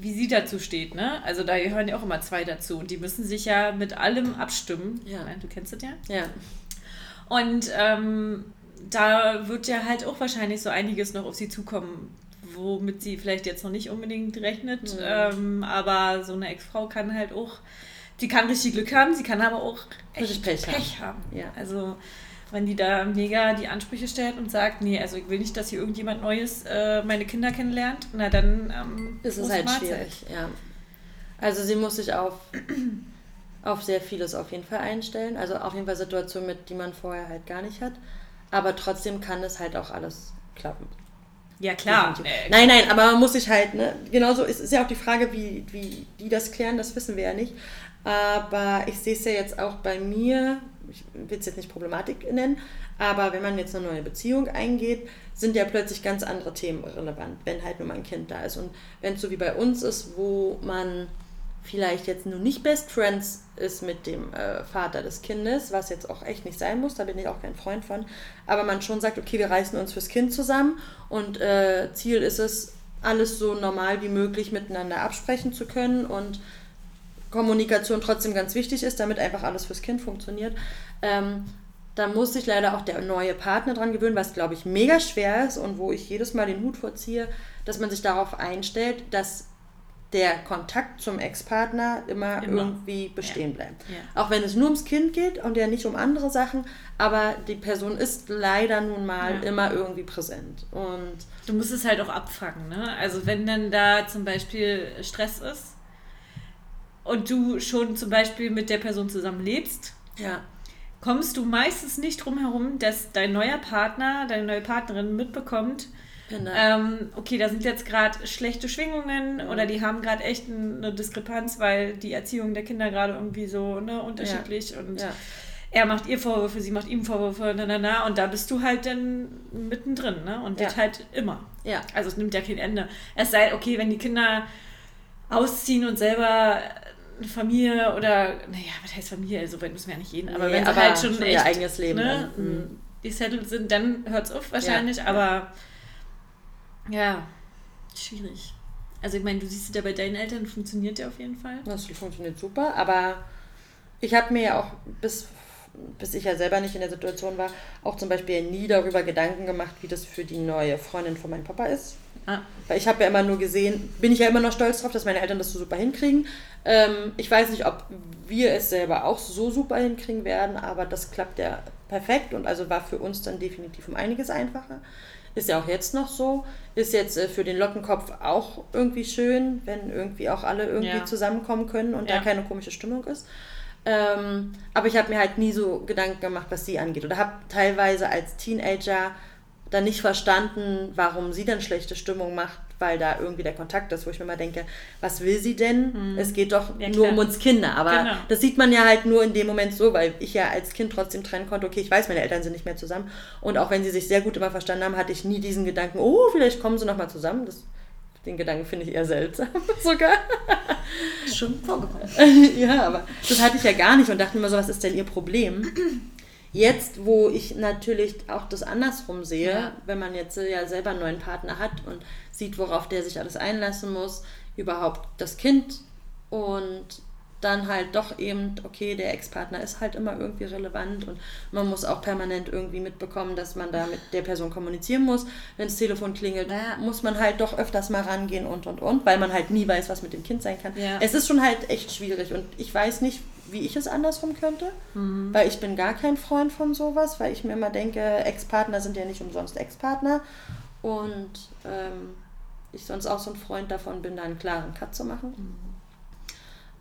wie sie dazu steht, ne? Also da gehören ja auch immer zwei dazu und die müssen sich ja mit allem abstimmen. Ja. Du kennst das ja. Ja, Und ähm, da wird ja halt auch wahrscheinlich so einiges noch auf sie zukommen, womit sie vielleicht jetzt noch nicht unbedingt rechnet. Mhm. Ähm, aber so eine Ex-Frau kann halt auch, sie kann richtig Glück haben, sie kann aber auch echt Pech Pech, haben. haben. Ja. Also wenn die da mega die Ansprüche stellt und sagt, nee, also ich will nicht, dass hier irgendjemand Neues äh, meine Kinder kennenlernt, na dann ähm, ist es halt Mahlzeit. schwierig, ja. Also sie muss sich auf, auf sehr vieles auf jeden Fall einstellen. Also auf jeden Fall Situationen, mit die man vorher halt gar nicht hat. Aber trotzdem kann es halt auch alles klappen. Ja klar. Äh, Nein, nein, aber man muss sich halt, ne, genauso ist, ist ja auch die Frage, wie, wie die das klären, das wissen wir ja nicht. Aber ich sehe es ja jetzt auch bei mir, ich will es jetzt nicht Problematik nennen, aber wenn man jetzt eine neue Beziehung eingeht, sind ja plötzlich ganz andere Themen relevant, wenn halt nur mal ein Kind da ist. Und wenn es so wie bei uns ist, wo man vielleicht jetzt nur nicht Best Friends ist mit dem äh, Vater des Kindes, was jetzt auch echt nicht sein muss, da bin ich auch kein Freund von, aber man schon sagt, okay, wir reißen uns fürs Kind zusammen und äh, Ziel ist es, alles so normal wie möglich miteinander absprechen zu können und Kommunikation trotzdem ganz wichtig ist, damit einfach alles fürs Kind funktioniert. Ähm, da muss sich leider auch der neue Partner dran gewöhnen, was glaube ich mega schwer ist und wo ich jedes Mal den Hut vorziehe, dass man sich darauf einstellt, dass der Kontakt zum Ex-Partner immer, Immer. irgendwie bestehen Ja. bleibt. Ja. Auch wenn es nur ums Kind geht und ja nicht um andere Sachen, aber die Person ist leider nun mal Ja. immer irgendwie präsent. Und Du musst es halt auch abfangen, ne? Also wenn dann da zum Beispiel Stress ist und du schon zum Beispiel mit der Person zusammen lebst, ja, kommst du meistens nicht drum herum, dass dein neuer Partner, deine neue Partnerin mitbekommt, genau. ähm, okay, da sind jetzt gerade schlechte Schwingungen oder die haben gerade echt ein- eine Diskrepanz, weil die Erziehung der Kinder gerade irgendwie so ne, unterschiedlich und ja. er macht ihr Vorwürfe, sie macht ihm Vorwürfe, na, na, na, und da bist du halt dann mittendrin, ne? Und das Ja. halt immer. ja. Also es nimmt ja kein Ende. Es sei, okay, wenn die Kinder ausziehen und selber eine Familie oder, naja, was heißt Familie? So weit müssen wir ja nicht gehen. Aber Nee, wenn sie aber halt schon, schon echt, ihr eigenes Leben Ne, dann. Mhm. die settled sind, dann hört es auf wahrscheinlich. Ja, aber ja, schwierig. Also ich meine, du siehst es ja bei deinen Eltern, funktioniert ja auf jeden Fall. Das funktioniert super, aber ich habe mir ja auch, bis, bis ich ja selber nicht in der Situation war, auch zum Beispiel nie darüber Gedanken gemacht, wie das für die neue Freundin von meinem Papa ist. Ah, Weil ich habe ja immer nur gesehen, bin ich ja immer noch stolz drauf, dass meine Eltern das so super hinkriegen. Ähm, ich weiß nicht, ob wir es selber auch so super hinkriegen werden, aber das klappt ja perfekt und also war für uns dann definitiv um einiges einfacher. Ist ja auch jetzt noch so. Ist jetzt äh, für den Lockenkopf auch irgendwie schön, wenn irgendwie auch alle irgendwie Ja. zusammenkommen können und Ja. da keine komische Stimmung ist. Ähm, aber ich habe mir halt nie so Gedanken gemacht, was sie angeht. Oder habe teilweise als Teenager dann nicht verstanden, warum sie dann schlechte Stimmung macht, weil da irgendwie der Kontakt ist, wo ich mir mal denke, was will sie denn? Es geht doch Hm. Ja, nur um uns Kinder. Aber Genau. das sieht man ja halt nur in dem Moment so, weil ich ja als Kind trotzdem trennen konnte, okay, ich weiß, meine Eltern sind nicht mehr zusammen. Und auch wenn sie sich sehr gut immer verstanden haben, hatte ich nie diesen Gedanken, oh, vielleicht kommen sie nochmal zusammen. Das, den Gedanken finde ich eher seltsam sogar. schon vorgekommen. ja, aber das hatte ich ja gar nicht und dachte mir so, was ist denn ihr Problem? Jetzt, wo ich natürlich auch das andersrum sehe, Ja. wenn man jetzt äh, ja selber einen neuen Partner hat und sieht, worauf der sich alles einlassen muss, überhaupt das Kind und dann halt doch eben, okay, der Ex-Partner ist halt immer irgendwie relevant und man muss auch permanent irgendwie mitbekommen, dass man da mit der Person kommunizieren muss. Wenn das Telefon klingelt, Ja. muss man halt doch öfters mal rangehen und und und, weil man halt nie weiß, was mit dem Kind sein kann. Ja. Es ist schon halt echt schwierig und ich weiß nicht, wie ich es andersrum könnte, weil ich bin gar kein Freund von sowas, weil ich mir immer denke, Ex-Partner sind ja nicht umsonst Ex-Partner und ähm, ich sonst auch so ein Freund davon bin, da einen klaren Cut zu machen.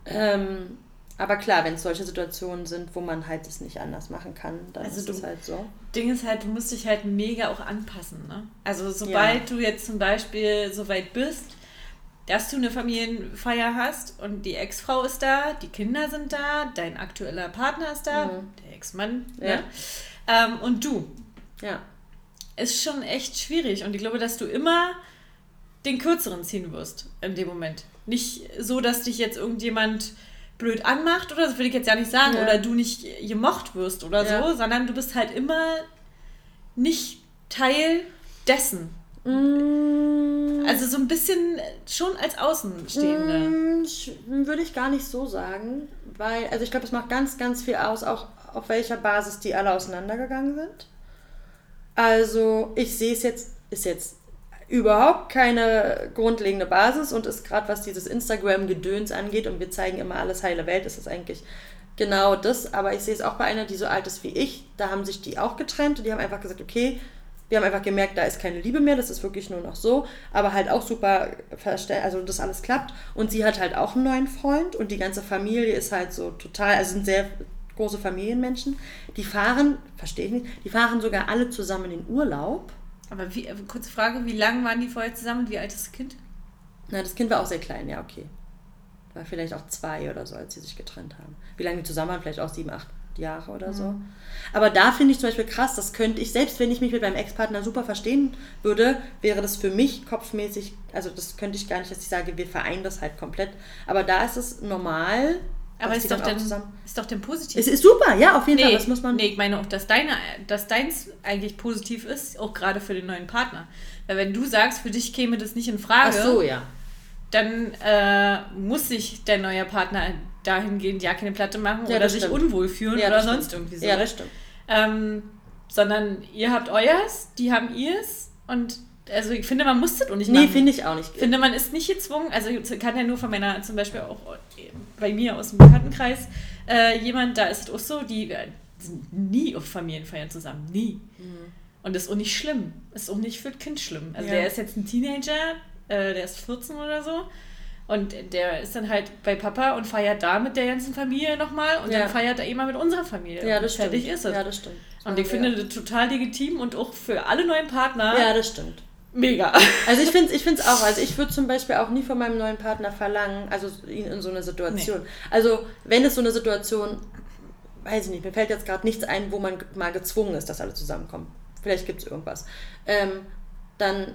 Ähm, aber klar, wenn es solche Situationen sind, wo man halt es nicht anders machen kann, dann Also ist es halt so. Ding ist halt, du musst dich halt mega auch anpassen. Ne? Also sobald du jetzt zum Beispiel so weit bist, dass du eine Familienfeier hast und die Ex-Frau ist da, die Kinder sind da, dein aktueller Partner ist da, Mhm. der Ex-Mann, Ja. ne? ähm, und du. Ja. Ist schon echt schwierig und ich glaube, dass du immer den kürzeren ziehen wirst in dem Moment. Nicht so, dass dich jetzt irgendjemand blöd anmacht oder das will ich jetzt ja nicht sagen Ja. oder du nicht gemocht wirst oder Ja. so, sondern du bist halt immer nicht Teil dessen. Mm, Also so ein bisschen schon als Außenstehende. Mm, Würde ich gar nicht so sagen, weil, also ich glaube, es macht ganz, ganz viel aus, auch auf welcher Basis die alle auseinandergegangen sind. Also ich sehe es jetzt, ist jetzt überhaupt keine grundlegende Basis und ist gerade was dieses Instagram-Gedöns angeht und wir zeigen immer alles heile Welt, ist das eigentlich genau das. Aber ich sehe es auch bei einer, die so alt ist wie ich, da haben sich die auch getrennt und die haben einfach gesagt, okay, wir haben einfach gemerkt, da ist keine Liebe mehr, das ist wirklich nur noch so, aber halt auch super verstell, also das alles klappt. Und sie hat halt auch einen neuen Freund und die ganze Familie ist halt so total, also sind sehr große Familienmenschen. Die fahren, verstehe ich nicht, die fahren sogar alle zusammen in Urlaub. Aber wie, äh, kurze Frage, wie lange waren die vorher zusammen und wie alt ist das Kind? Na, das Kind war auch sehr klein, ja, okay. War vielleicht auch zwei oder so, als sie sich getrennt haben. Wie lange die zusammen waren, vielleicht auch sieben, acht Jahre oder so. Aber da finde ich zum Beispiel krass, das könnte ich, selbst wenn ich mich mit meinem Ex-Partner super verstehen würde, wäre das für mich kopfmäßig, also das könnte ich gar nicht, dass ich sage, wir vereinen das halt komplett. Aber da ist es normal. Aber ist doch, dann ist doch dann positiv. Es ist super, ja, auf jeden Fall. Nee, Das muss man. nee, ich meine auch, dass, deine, dass deins eigentlich positiv ist, auch gerade für den neuen Partner. Weil wenn du sagst, für dich käme das nicht in Ach Frage, so, ja. dann äh, muss sich dein neuer Partner dahingehend ja keine Platte machen Ja, oder sich stimmt. unwohl fühlen Ja, oder sonst stimmt. irgendwie so. Ja, das stimmt. ähm, sondern ihr habt euers, die haben ihrs und also ich finde, man muss das auch nicht Nee, machen. finde ich auch nicht. Ich finde, man ist nicht gezwungen, also ich kann ja nur von meiner, zum Beispiel auch bei mir aus dem Bekanntenkreis, äh, jemand, da ist es auch so, die äh, sind nie auf Familienfeiern zusammen, nie. Und das ist auch nicht schlimm, ist auch nicht für das Kind schlimm. Also Ja. der ist jetzt ein Teenager, äh, der ist 14 oder so. Und der ist dann halt bei Papa und feiert da mit der ganzen Familie nochmal und Ja. dann feiert er immer mit unserer Familie. Ja, das stimmt. Fertig ist es. Ja, das stimmt. und ich finde das total legitim und auch für alle neuen Partner Ja, das stimmt. Mega. Also ich finde es ich find's auch, also ich würde zum Beispiel auch nie von meinem neuen Partner verlangen, also ihn in so eine Situation. Also wenn es so eine Situation, weiß ich nicht, mir fällt jetzt gerade nichts ein, wo man mal gezwungen ist, dass alle zusammenkommen. Vielleicht gibt es irgendwas. Ähm, dann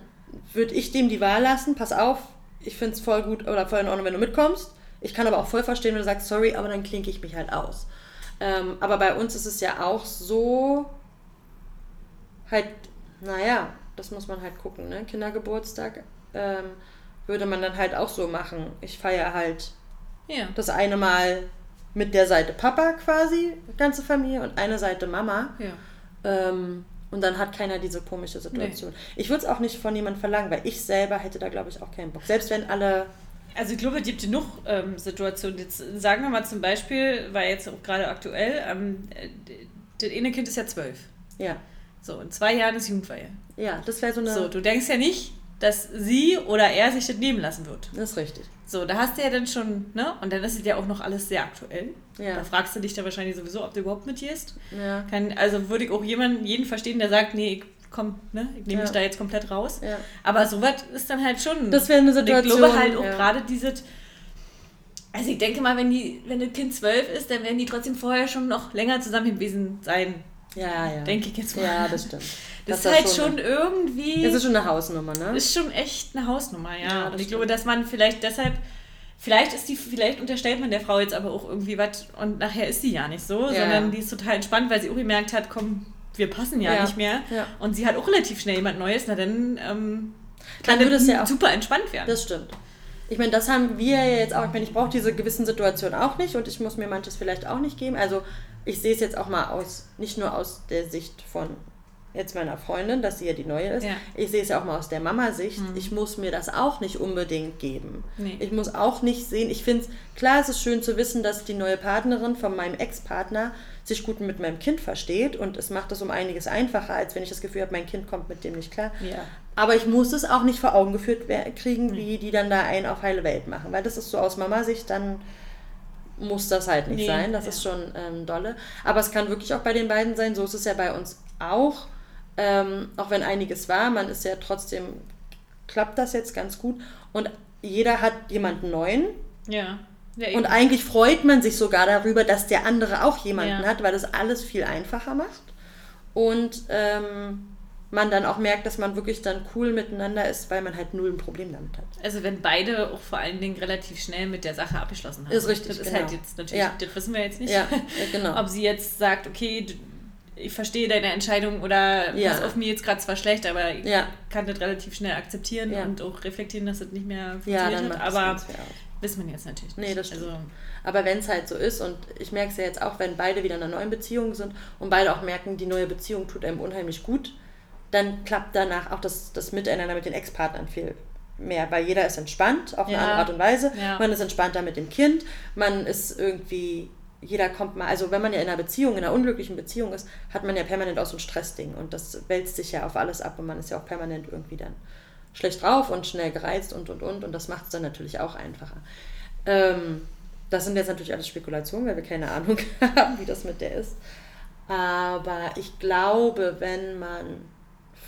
würde ich dem die Wahl lassen, pass auf, ich finde es voll gut oder voll in Ordnung, wenn du mitkommst. Ich kann aber auch voll verstehen, wenn du sagst, sorry, aber dann klinke ich mich halt aus. Ähm, aber bei uns ist es ja auch so, halt, naja, das muss man halt gucken, ne? Kindergeburtstag ähm, würde man dann halt auch so machen. Ich feiere halt Ja. das eine Mal mit der Seite Papa quasi, ganze Familie, und eine Seite Mama. ja. Ähm, und dann hat keiner diese komische Situation. Ich würde es auch nicht von jemandem verlangen, weil ich selber hätte da, glaube ich, auch keinen Bock. Selbst wenn alle. Also ich glaube, es gibt genug ähm, Situationen. Jetzt sagen wir mal zum Beispiel, weil jetzt auch gerade aktuell, ähm, äh, das eine Kind ist ja zwölf. Ja, So, in zwei Jahren ist Jugendweihe. Ja das wäre so eine. So, du denkst ja nicht, dass sie oder er sich das nehmen lassen wird. das ist richtig. So, da hast du ja dann schon, ne? Und dann ist es ja auch noch alles sehr aktuell. Ja. Da fragst du dich da wahrscheinlich sowieso, ob du überhaupt mitgehst. Ja. Kann, also würde ich auch jemanden, jeden verstehen, der sagt, nee, ich komm, ne, ich nehme Ja. mich da jetzt komplett raus. Ja. Aber sowas ist dann halt schon. Das wäre eine Und Situation. Ich glaube halt auch ja. gerade dieses. Also ich denke mal, wenn die, wenn das Kind zwölf ist, dann werden die trotzdem vorher schon noch länger zusammen gewesen sein. Ja, ja. Denke ich jetzt mal. Ja, das stimmt. Das, Dass ist halt schon eine- irgendwie. Das ist schon eine Hausnummer, ne? ist schon echt eine Hausnummer, ja. Ja, und das ich glaube, dass man vielleicht deshalb. Vielleicht ist die, vielleicht unterstellt man der Frau jetzt aber auch irgendwie was und nachher ist sie ja nicht so, Ja. sondern die ist total entspannt, weil sie auch gemerkt hat, komm, wir passen ja, Ja. nicht mehr. Ja. Und sie hat auch relativ schnell jemand Neues, na dann ähm, Dann kann würde das es ja auch- super entspannt werden. Das stimmt. Ich meine, das haben wir ja jetzt auch. Ich meine, ich brauche diese gewissen Situationen auch nicht und ich muss mir manches vielleicht auch nicht geben. Also ich sehe es jetzt auch mal aus, nicht nur aus der Sicht von jetzt meiner Freundin, dass sie ja die neue ist. Ja. Ich sehe es ja auch mal aus der Mama-Sicht. Ich muss mir das auch nicht unbedingt geben. Nee. Ich muss auch nicht sehen. Ich finde es, klar, es ist schön zu wissen, dass die neue Partnerin von meinem Ex-Partner sich gut mit meinem Kind versteht und es macht es um einiges einfacher, als wenn ich das Gefühl habe, mein Kind kommt mit dem nicht klar. Ja. Aber ich muss es auch nicht vor Augen geführt kriegen, wie die dann da einen auf heile Welt machen. Weil das ist so aus Mama-Sicht, dann muss das halt nicht Nee, sein. Das ja. ist schon ähm, dolle. Aber es kann wirklich auch bei den beiden sein. So ist es ja bei uns auch. Ähm, auch wenn einiges war, man ist ja trotzdem, klappt das jetzt ganz gut. Und jeder hat jemanden neuen. Ja. ja Und eigentlich freut man sich sogar darüber, dass der andere auch jemanden Ja. hat, weil das alles viel einfacher macht. Und ähm, man dann auch merkt, dass man wirklich dann cool miteinander ist, weil man halt null ein Problem damit hat. Also wenn beide auch vor allen Dingen relativ schnell mit der Sache abgeschlossen haben. Ist richtig, Das ist genau. halt jetzt natürlich, Ja. das wissen wir jetzt nicht. Ja, ja, genau. Ob sie jetzt sagt, okay, ich verstehe deine Entscheidung oder Ja. pass auf mir jetzt gerade zwar schlecht, aber ich Ja. kann das relativ schnell akzeptieren Ja. und auch reflektieren, dass das nicht mehr Ja, funktioniert dann hat. Aber wissen wir jetzt natürlich nicht. Nee, das stimmt. Also, Aber wenn es halt so ist, und ich merke es ja jetzt auch, wenn beide wieder in einer neuen Beziehung sind und beide auch merken, die neue Beziehung tut einem unheimlich gut, dann klappt danach auch das, das Miteinander mit den Ex-Partnern viel mehr, weil jeder ist entspannt auf eine Ja. andere Art und Weise. Ja. Man ist entspannter mit dem Kind, man ist irgendwie, jeder kommt mal, also wenn man ja in einer Beziehung, in einer unglücklichen Beziehung ist, hat man ja permanent auch so ein Stressding und das wälzt sich ja auf alles ab und man ist ja auch permanent irgendwie dann schlecht drauf und schnell gereizt und und und und das macht es dann natürlich auch einfacher. Ähm, das sind jetzt natürlich alles Spekulationen, weil wir keine Ahnung haben, wie das mit der ist. Aber ich glaube, wenn man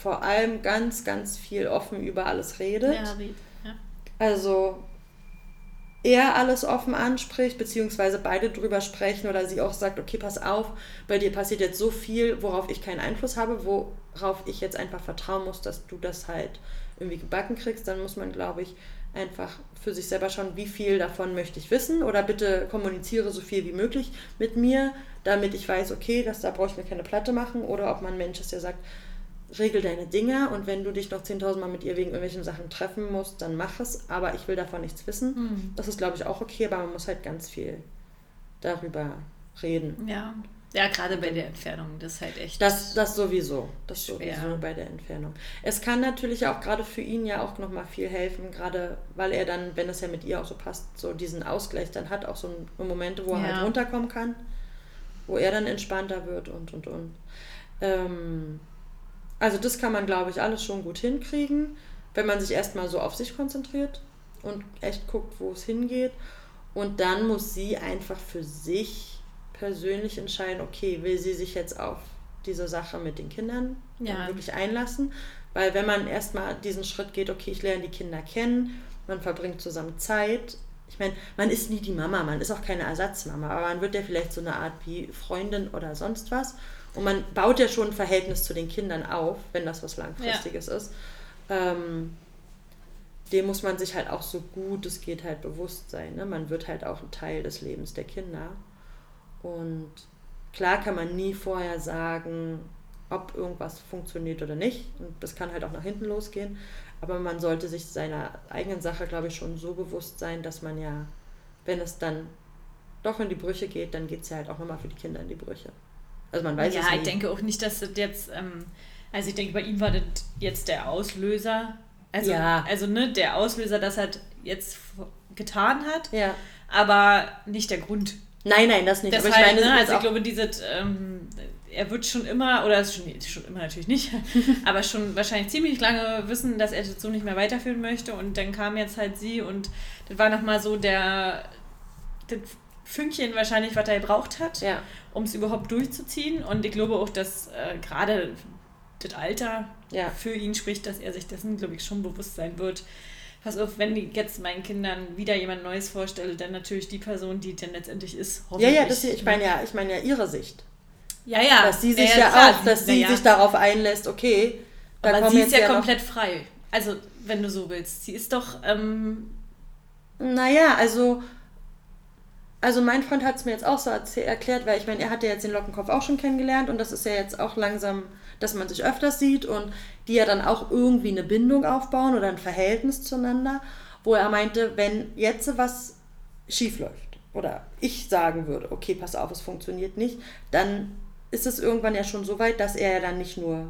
vor allem ganz, ganz viel offen über alles redet, ja, ja. also er alles offen anspricht, beziehungsweise beide drüber sprechen oder sie auch sagt, okay, pass auf, bei dir passiert jetzt so viel, worauf ich keinen Einfluss habe, worauf ich jetzt einfach vertrauen muss, dass du das halt irgendwie gebacken kriegst, dann muss man, glaube ich, einfach für sich selber schauen, wie viel davon möchte ich wissen oder bitte kommuniziere so viel wie möglich mit mir, damit ich weiß, okay, dass da brauche ich mir keine Platte machen oder ob man ein Mensch ist, der sagt, regel deine Dinge und wenn du dich noch 10.000 Mal mit ihr wegen irgendwelchen Sachen treffen musst, dann mach es, aber ich will davon nichts wissen. Hm. Das ist, glaube ich, auch okay, aber man muss halt ganz viel darüber reden. ja. Ja, gerade bei der Entfernung, das ist halt echt. Das, das sowieso. Das Schwer. sowieso bei der Entfernung. Es kann natürlich auch gerade für ihn ja auch nochmal viel helfen, gerade weil er dann, wenn es ja mit ihr auch so passt, so diesen Ausgleich dann hat, auch so Momente, wo er Ja. halt runterkommen kann, wo er dann entspannter wird und und und. Ähm, also das kann man, glaube ich, alles schon gut hinkriegen, wenn man sich erstmal so auf sich konzentriert und echt guckt, wo es hingeht. Und dann muss sie einfach für sich persönlich entscheiden, okay, will sie sich jetzt auf diese Sache mit den Kindern Ja. wirklich einlassen? Weil wenn man erstmal diesen Schritt geht, okay, ich lerne die Kinder kennen, man verbringt zusammen Zeit. Ich meine, man ist nie die Mama, man ist auch keine Ersatzmama, aber man wird ja vielleicht so eine Art wie Freundin oder sonst was. Und man baut ja schon ein Verhältnis zu den Kindern auf, wenn das was Langfristiges ist. Ähm, dem muss man sich halt auch so gut es geht halt bewusst sein. Ne? Man wird halt auch ein Teil des Lebens der Kinder. Und klar kann man nie vorher sagen, ob irgendwas funktioniert oder nicht. Und das kann halt auch nach hinten losgehen. Aber man sollte sich seiner eigenen Sache, glaube ich, schon so bewusst sein, dass man ja, wenn es dann doch in die Brüche geht, dann geht es ja halt auch nochmal für die Kinder in die Brüche. Also man weiß ja, es nie. ich denke auch nicht, dass das jetzt, ähm, also ich denke, bei ihm war das jetzt der Auslöser. Also, Ja. also ne, der Auslöser, das er jetzt getan hat, Ja. aber nicht der Grund. Nein, nein, das nicht. Deshalb, aber ich meine, ne, also ich glaube, dieses, ähm, er wird schon immer, oder ist schon, schon immer natürlich nicht, aber schon wahrscheinlich ziemlich lange wissen, dass er das so nicht mehr weiterführen möchte. Und dann kam jetzt halt sie und das war nochmal so der, das Fünkchen wahrscheinlich, was er gebraucht hat, ja. Um es überhaupt durchzuziehen. Und ich glaube auch, dass äh, gerade das Alter Ja. für ihn spricht, dass er sich dessen, glaube ich, schon bewusst sein wird. Pass auf, wenn ich jetzt meinen Kindern wieder jemand Neues vorstelle, dann natürlich die Person, die dann letztendlich ist. Ja, ja, hoffentlich. das, ich meine ja, ich meine ja ihre Sicht. Ja, ja. Dass sie sich Ja, ja, klar, auch, dass sie ja. sich darauf einlässt, okay, da Aber sie ist ja, ja noch- komplett frei. Also, wenn du so willst. Sie ist doch, ähm, Naja, also, also mein Freund hat es mir jetzt auch so erklärt, weil ich meine, er hat ja jetzt den Lockenkopf auch schon kennengelernt und das ist ja jetzt auch langsam, dass man sich öfters sieht und die ja dann auch irgendwie eine Bindung aufbauen oder ein Verhältnis zueinander, wo er meinte, wenn jetzt was schief läuft oder ich sagen würde, okay, pass auf, es funktioniert nicht, dann ist es irgendwann ja schon so weit, dass er ja dann nicht nur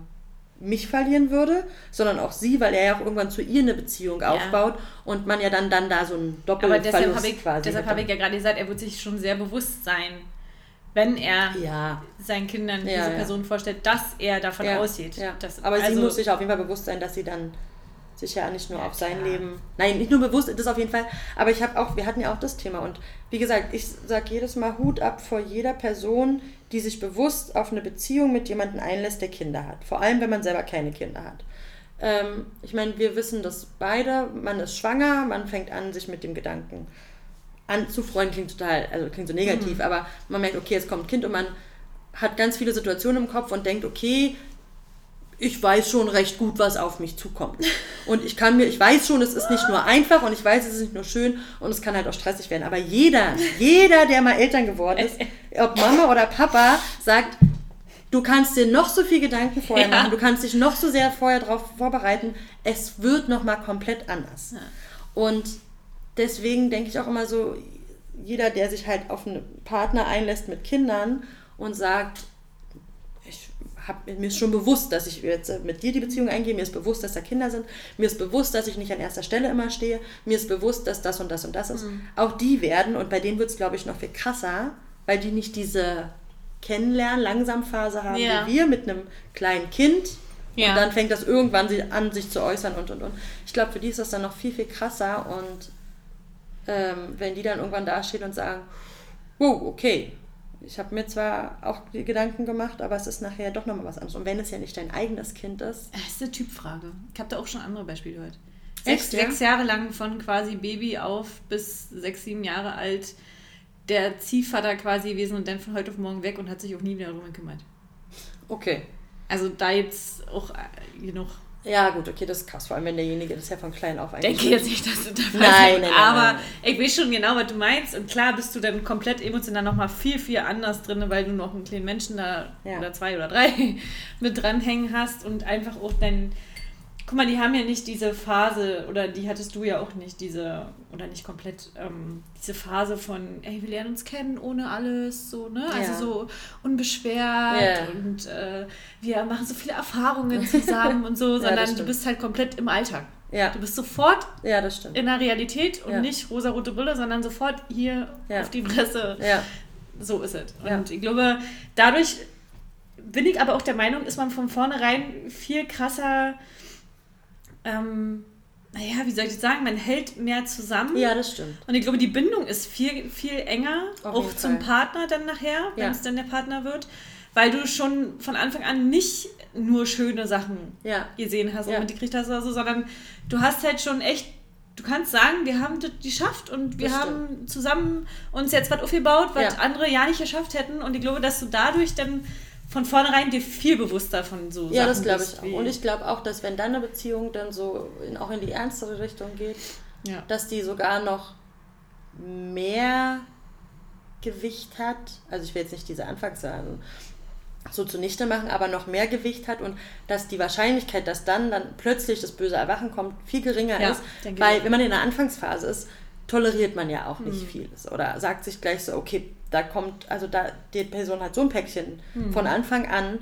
mich verlieren würde, sondern auch sie, weil er ja auch irgendwann zu ihr eine Beziehung aufbaut und man ja dann, dann da so einen aber Doppelverlust deshalb habe ich, quasi deshalb habe ich ja gerade gesagt, er wird sich schon sehr bewusst sein, wenn er Ja, seinen Kindern Ja, diese ja. Person vorstellt, dass er davon ja, ausgeht. Ja. Dass, Aber sie also- muss sich auf jeden Fall bewusst sein, dass sie dann sich ja nicht nur Ja, auf sein klar. Leben, nein, nicht nur bewusst, das auf jeden Fall, aber ich habe auch, wir hatten ja auch das Thema und wie gesagt, ich sage jedes Mal Hut ab vor jeder Person, die sich bewusst auf eine Beziehung mit jemandem einlässt, der Kinder hat. Vor allem, wenn man selber keine Kinder hat. Ähm, ich meine, wir wissen das beide, man ist schwanger, man fängt an, sich mit dem Gedanken an zu freuen, klingt total, also klingt so negativ, aber man merkt, okay, es kommt ein Kind und man hat ganz viele Situationen im Kopf und denkt, okay, ich weiß schon recht gut, was auf mich zukommt. Und ich kann mir, ich weiß schon, es ist nicht nur einfach und ich weiß, es ist nicht nur schön und es kann halt auch stressig werden. Aber jeder, jeder, der mal Eltern geworden ist, ob Mama oder Papa, sagt, du kannst dir noch so viel Gedanken vorher Ja. machen, du kannst dich noch so sehr vorher darauf vorbereiten, es wird nochmal komplett anders. Und deswegen denke ich auch immer so, jeder, der sich halt auf einen Partner einlässt mit Kindern und sagt, hab, mir ist schon bewusst, dass ich jetzt äh, mit dir die Beziehung eingehe, mir ist bewusst, dass da Kinder sind, mir ist bewusst, dass ich nicht an erster Stelle immer stehe, mir ist bewusst, dass das und das und das ist. Mhm. Auch die werden, und bei denen wird es, glaube ich, noch viel krasser, weil die nicht diese Kennenlernen-Langsam-Phase haben Ja. wie wir mit einem kleinen Kind. Ja. Und dann fängt das irgendwann an, sich zu äußern und und und. Ich glaube, für die ist das dann noch viel, viel krasser. Und ähm, wenn die dann irgendwann dastehen und sagen, wow, okay, ich habe mir zwar auch die Gedanken gemacht, aber es ist nachher doch nochmal was anderes. Und wenn es ja nicht dein eigenes Kind ist, Das ist eine Typfrage. Ich habe da auch schon andere Beispiele gehört. Echt, Sechs, ja? sechs Jahre lang von quasi Baby auf bis sechs, sieben Jahre alt der Ziehvater quasi gewesen und dann von heute auf morgen weg und hat sich auch nie wieder darum gekümmert. okay. Also da jetzt auch äh, genug. Ja, gut, okay, das ist krass. Vor allem, wenn derjenige das ja von klein auf eigentlich. denke jetzt nicht, dass du da Nein, nein, nein, Aber nein, ich weiß schon genau, was du meinst. Und klar bist du dann komplett emotional nochmal viel, viel anders drin, weil du noch einen kleinen Menschen da Ja. oder zwei oder drei mit dranhängen hast und einfach auch dein. Guck mal, die haben ja nicht diese Phase, oder die hattest du ja auch nicht, diese, oder nicht komplett, ähm, diese Phase von, ey, wir lernen uns kennen ohne alles, so, ne? Also Ja. so unbeschwert Ja. und äh, wir machen so viele Erfahrungen zusammen und so, sondern du stimmt. bist halt komplett im Alltag. Ja, Du bist sofort ja, das stimmt. in der Realität und Ja. nicht rosarote Brille, sondern sofort hier Ja. auf die Fresse. Ja, So ist es. Und Ja. ich glaube, dadurch bin ich aber auch der Meinung, ist man von vornherein viel krasser, ähm, naja, wie soll ich das sagen, man hält mehr zusammen. ja, das stimmt. Und ich glaube, die Bindung ist viel, viel enger, Auf auch zum Fall. Partner dann nachher, wenn Ja. es dann der Partner wird, weil du schon von Anfang an nicht nur schöne Sachen Ja, gesehen hast Ja. und mitgekriegt hast oder so, sondern du hast halt schon echt, du kannst sagen, wir haben das geschafft und wir haben zusammen uns jetzt was aufgebaut, was Ja. andere ja nicht geschafft hätten. Und ich glaube, dass du dadurch dann von vornherein dir viel bewusster von so ja, Sachen das glaube ich auch. Und ich glaube auch, dass wenn dann eine Beziehung dann so in, auch in die ernstere Richtung geht, ja. dass die sogar noch mehr Gewicht hat. Also ich will jetzt nicht diese Anfangssachen so zunichte machen, aber noch mehr Gewicht hat und dass die Wahrscheinlichkeit, dass dann dann plötzlich das böse Erwachen kommt, viel geringer Ja, ist. Weil wenn man in der Anfangsphase ist, toleriert man ja auch nicht Mhm. vieles oder sagt sich gleich so, okay, da kommt, also da die Person hat so ein Päckchen Mhm. von Anfang an.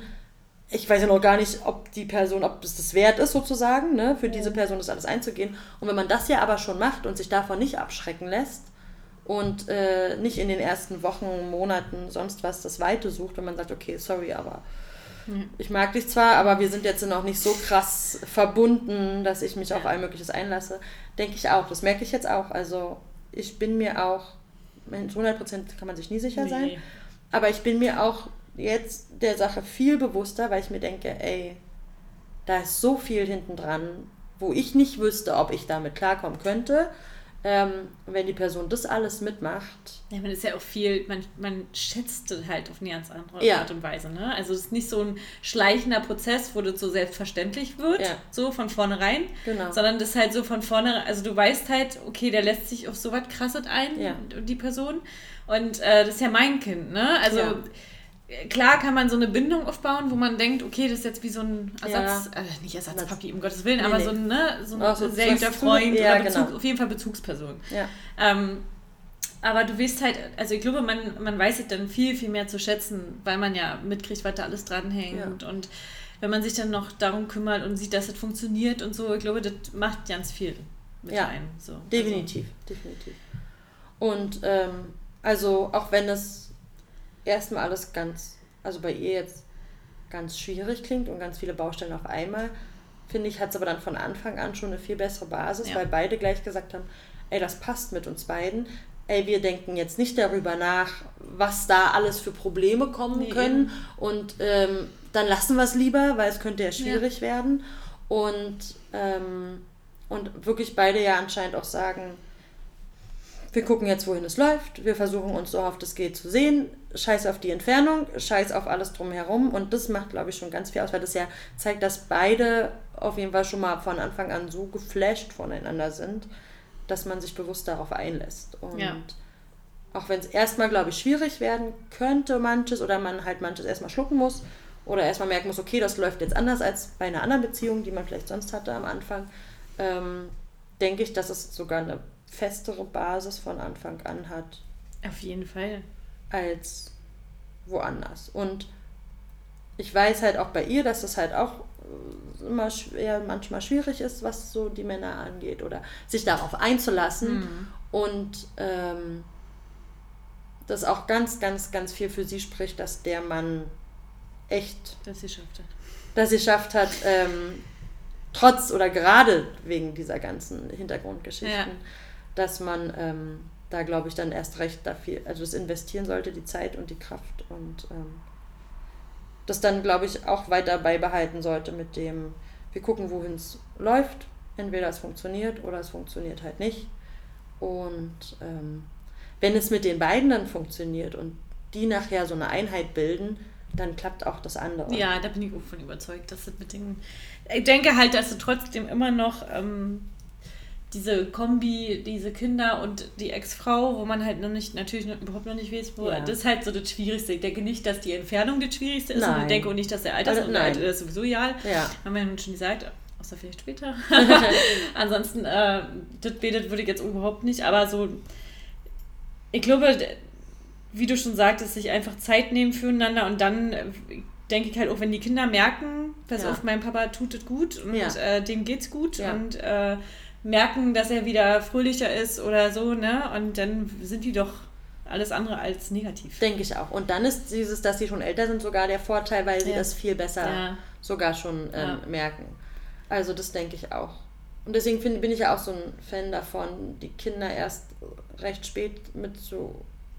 Ich weiß ja noch gar nicht, ob die Person, ob es das wert ist sozusagen, ne, für diese Person das alles einzugehen. Und wenn man das ja aber schon macht und sich davon nicht abschrecken lässt und äh, nicht in den ersten Wochen, Monaten, sonst was das Weite sucht, wenn man sagt, okay, sorry, aber ich mag dich zwar, aber wir sind jetzt noch nicht so krass verbunden, dass ich mich auf all Mögliches einlasse, denke ich auch. Das merke ich jetzt auch. Also ich bin mir auch, zu 100% kann man sich nie sicher sein, Nee. aber ich bin mir auch jetzt der Sache viel bewusster, weil ich mir denke, ey, da ist so viel hinten dran, wo ich nicht wüsste, ob ich damit klarkommen könnte. Ähm, wenn die Person das alles mitmacht, Ja, man ist ja auch viel, man, man schätzt halt auf eine ganz andere Ja. Art und Weise. Ne? Also es ist nicht so ein schleichender Prozess, wo das so selbstverständlich wird, Ja. so von vornherein, Genau. sondern das ist halt so von vornherein, also du weißt halt, okay, der lässt sich auf so was krasses ein, Ja. die Person. Und äh, das ist ja mein Kind, ne? Also. Klar kann man so eine Bindung aufbauen, wo man denkt, okay, das ist jetzt wie so ein Ja. Ersatz, äh, nicht Ersatzpapi, um Gottes Willen, Nee, aber nee. so ein, ne, so ein sehr guter Freund ja, oder Bezug, genau. auf jeden Fall Bezugsperson. ja. Ähm, aber du weißt halt, also ich glaube, man, man weiß es dann viel, viel mehr zu schätzen, weil man ja mitkriegt, was da alles dranhängt. Und wenn man sich dann noch darum kümmert und sieht, dass es funktioniert und so, ich glaube, das macht ganz viel mit Ja, einem. So. Definitiv, definitiv. Und ähm, also auch wenn es erstmal alles ganz, also bei ihr jetzt ganz schwierig klingt und ganz viele Baustellen auf einmal, finde ich, hat es aber dann von Anfang an schon eine viel bessere Basis, Ja. weil beide gleich gesagt haben, ey, das passt mit uns beiden. Ey, wir denken jetzt nicht darüber nach, was da alles für Probleme kommen Nee, können. eben. Und ähm, dann lassen wir es lieber, weil es könnte ja schwierig werden. Und, ähm, und wirklich beide ja anscheinend auch sagen, wir gucken jetzt, wohin es läuft. Wir versuchen uns so oft es geht zu sehen. Scheiß auf die Entfernung, scheiß auf alles drumherum. Und das macht, glaube ich, schon ganz viel aus, weil das ja zeigt, dass beide auf jeden Fall schon mal von Anfang an so geflasht voneinander sind, dass man sich bewusst darauf einlässt. Und Ja. auch wenn es erstmal, glaube ich, schwierig werden könnte, manches, oder man halt manches erstmal schlucken muss, oder erstmal merken muss, okay, das läuft jetzt anders als bei einer anderen Beziehung, die man vielleicht sonst hatte am Anfang, ähm, denke ich, dass es sogar eine festere Basis von Anfang an hat Auf jeden Fall. Als woanders. Und ich weiß halt auch bei ihr, dass es halt auch äh, immer schwer, manchmal schwierig ist, was so die Männer angeht oder sich darauf einzulassen. Mhm. Und ähm, das auch ganz, ganz, ganz viel für sie spricht, dass der Mann echt Dass sie schafft hat. dass sie schafft hat, ähm, trotz oder gerade wegen dieser ganzen Hintergrundgeschichten, Ja. dass man ähm, da, glaube ich, dann erst recht dafür, also es investieren sollte, die Zeit und die Kraft und ähm, das dann, glaube ich, auch weiter beibehalten sollte mit dem, wir gucken, wohin es läuft. Entweder es funktioniert oder es funktioniert halt nicht. Und ähm, wenn es mit den beiden dann funktioniert und die nachher so eine Einheit bilden, dann klappt auch das andere. Ja, da bin ich auch von überzeugt, dass das mit den. Ich denke halt, dass du trotzdem immer noch ähm, diese Kombi, diese Kinder und die Ex-Frau, wo man halt noch nicht, natürlich noch, überhaupt noch nicht weiß, wo. Ja. Das ist halt so das Schwierigste. Ich denke nicht, dass die Entfernung das Schwierigste ist und Nein. ich denke auch nicht, dass der Alters Also, nein. das ist sowieso egal. Ja. Haben wir schon gesagt. Außer vielleicht später. Ansonsten, äh, das betet würde ich jetzt überhaupt nicht, aber so, ich glaube, wie du schon sagtest, sich einfach Zeit nehmen füreinander und dann äh, denke ich halt auch, wenn die Kinder merken, pass Ja. auf, mein Papa tut es gut und Ja. äh, dem geht's gut Ja. und äh, merken, dass er wieder fröhlicher ist oder so, ne? Und dann sind die doch alles andere als negativ. Denke ich auch. Und dann ist dieses, dass sie schon älter sind, sogar der Vorteil, weil sie Ja. das viel besser Ja. sogar schon ähm, Ja. merken. Also das denke ich auch. Und deswegen find, bin ich ja auch so ein Fan davon, die Kinder erst recht spät mit zu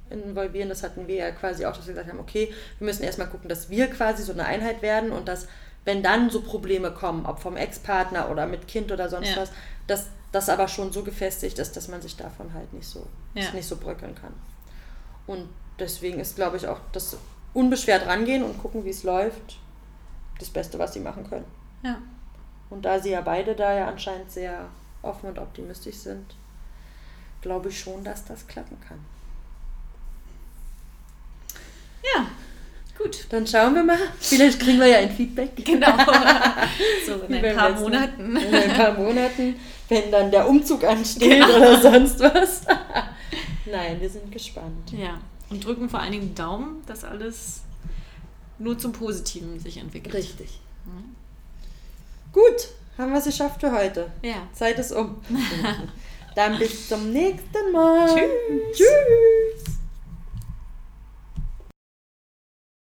involvieren. Das hatten wir ja quasi auch, dass wir gesagt haben, okay, wir müssen erstmal gucken, dass wir quasi so eine Einheit werden und dass, wenn dann so Probleme kommen, ob vom Ex-Partner oder mit Kind oder sonst Ja. was, dass das aber schon so gefestigt ist, dass man sich davon halt nicht so, Ja. nicht so bröckeln kann. Und deswegen ist, glaube ich, auch das unbeschwert rangehen und gucken, wie es läuft, das Beste, was sie machen können. Ja. Und da sie ja beide da ja anscheinend sehr offen und optimistisch sind, glaube ich schon, dass das klappen kann. Ja, gut. Dann schauen wir mal. Vielleicht kriegen wir ja ein Feedback. Genau. so in ein paar letzten- Monaten. In ein paar Monaten, wenn dann der Umzug ansteht oder sonst was. Nein, wir sind gespannt. Ja. Und drücken vor allen Dingen Daumen, dass alles nur zum Positiven sich entwickelt. Richtig. Gut, haben wir es geschafft für heute. Ja. Zeit ist um. Dann bis zum nächsten Mal. Tschüss. Tschüss.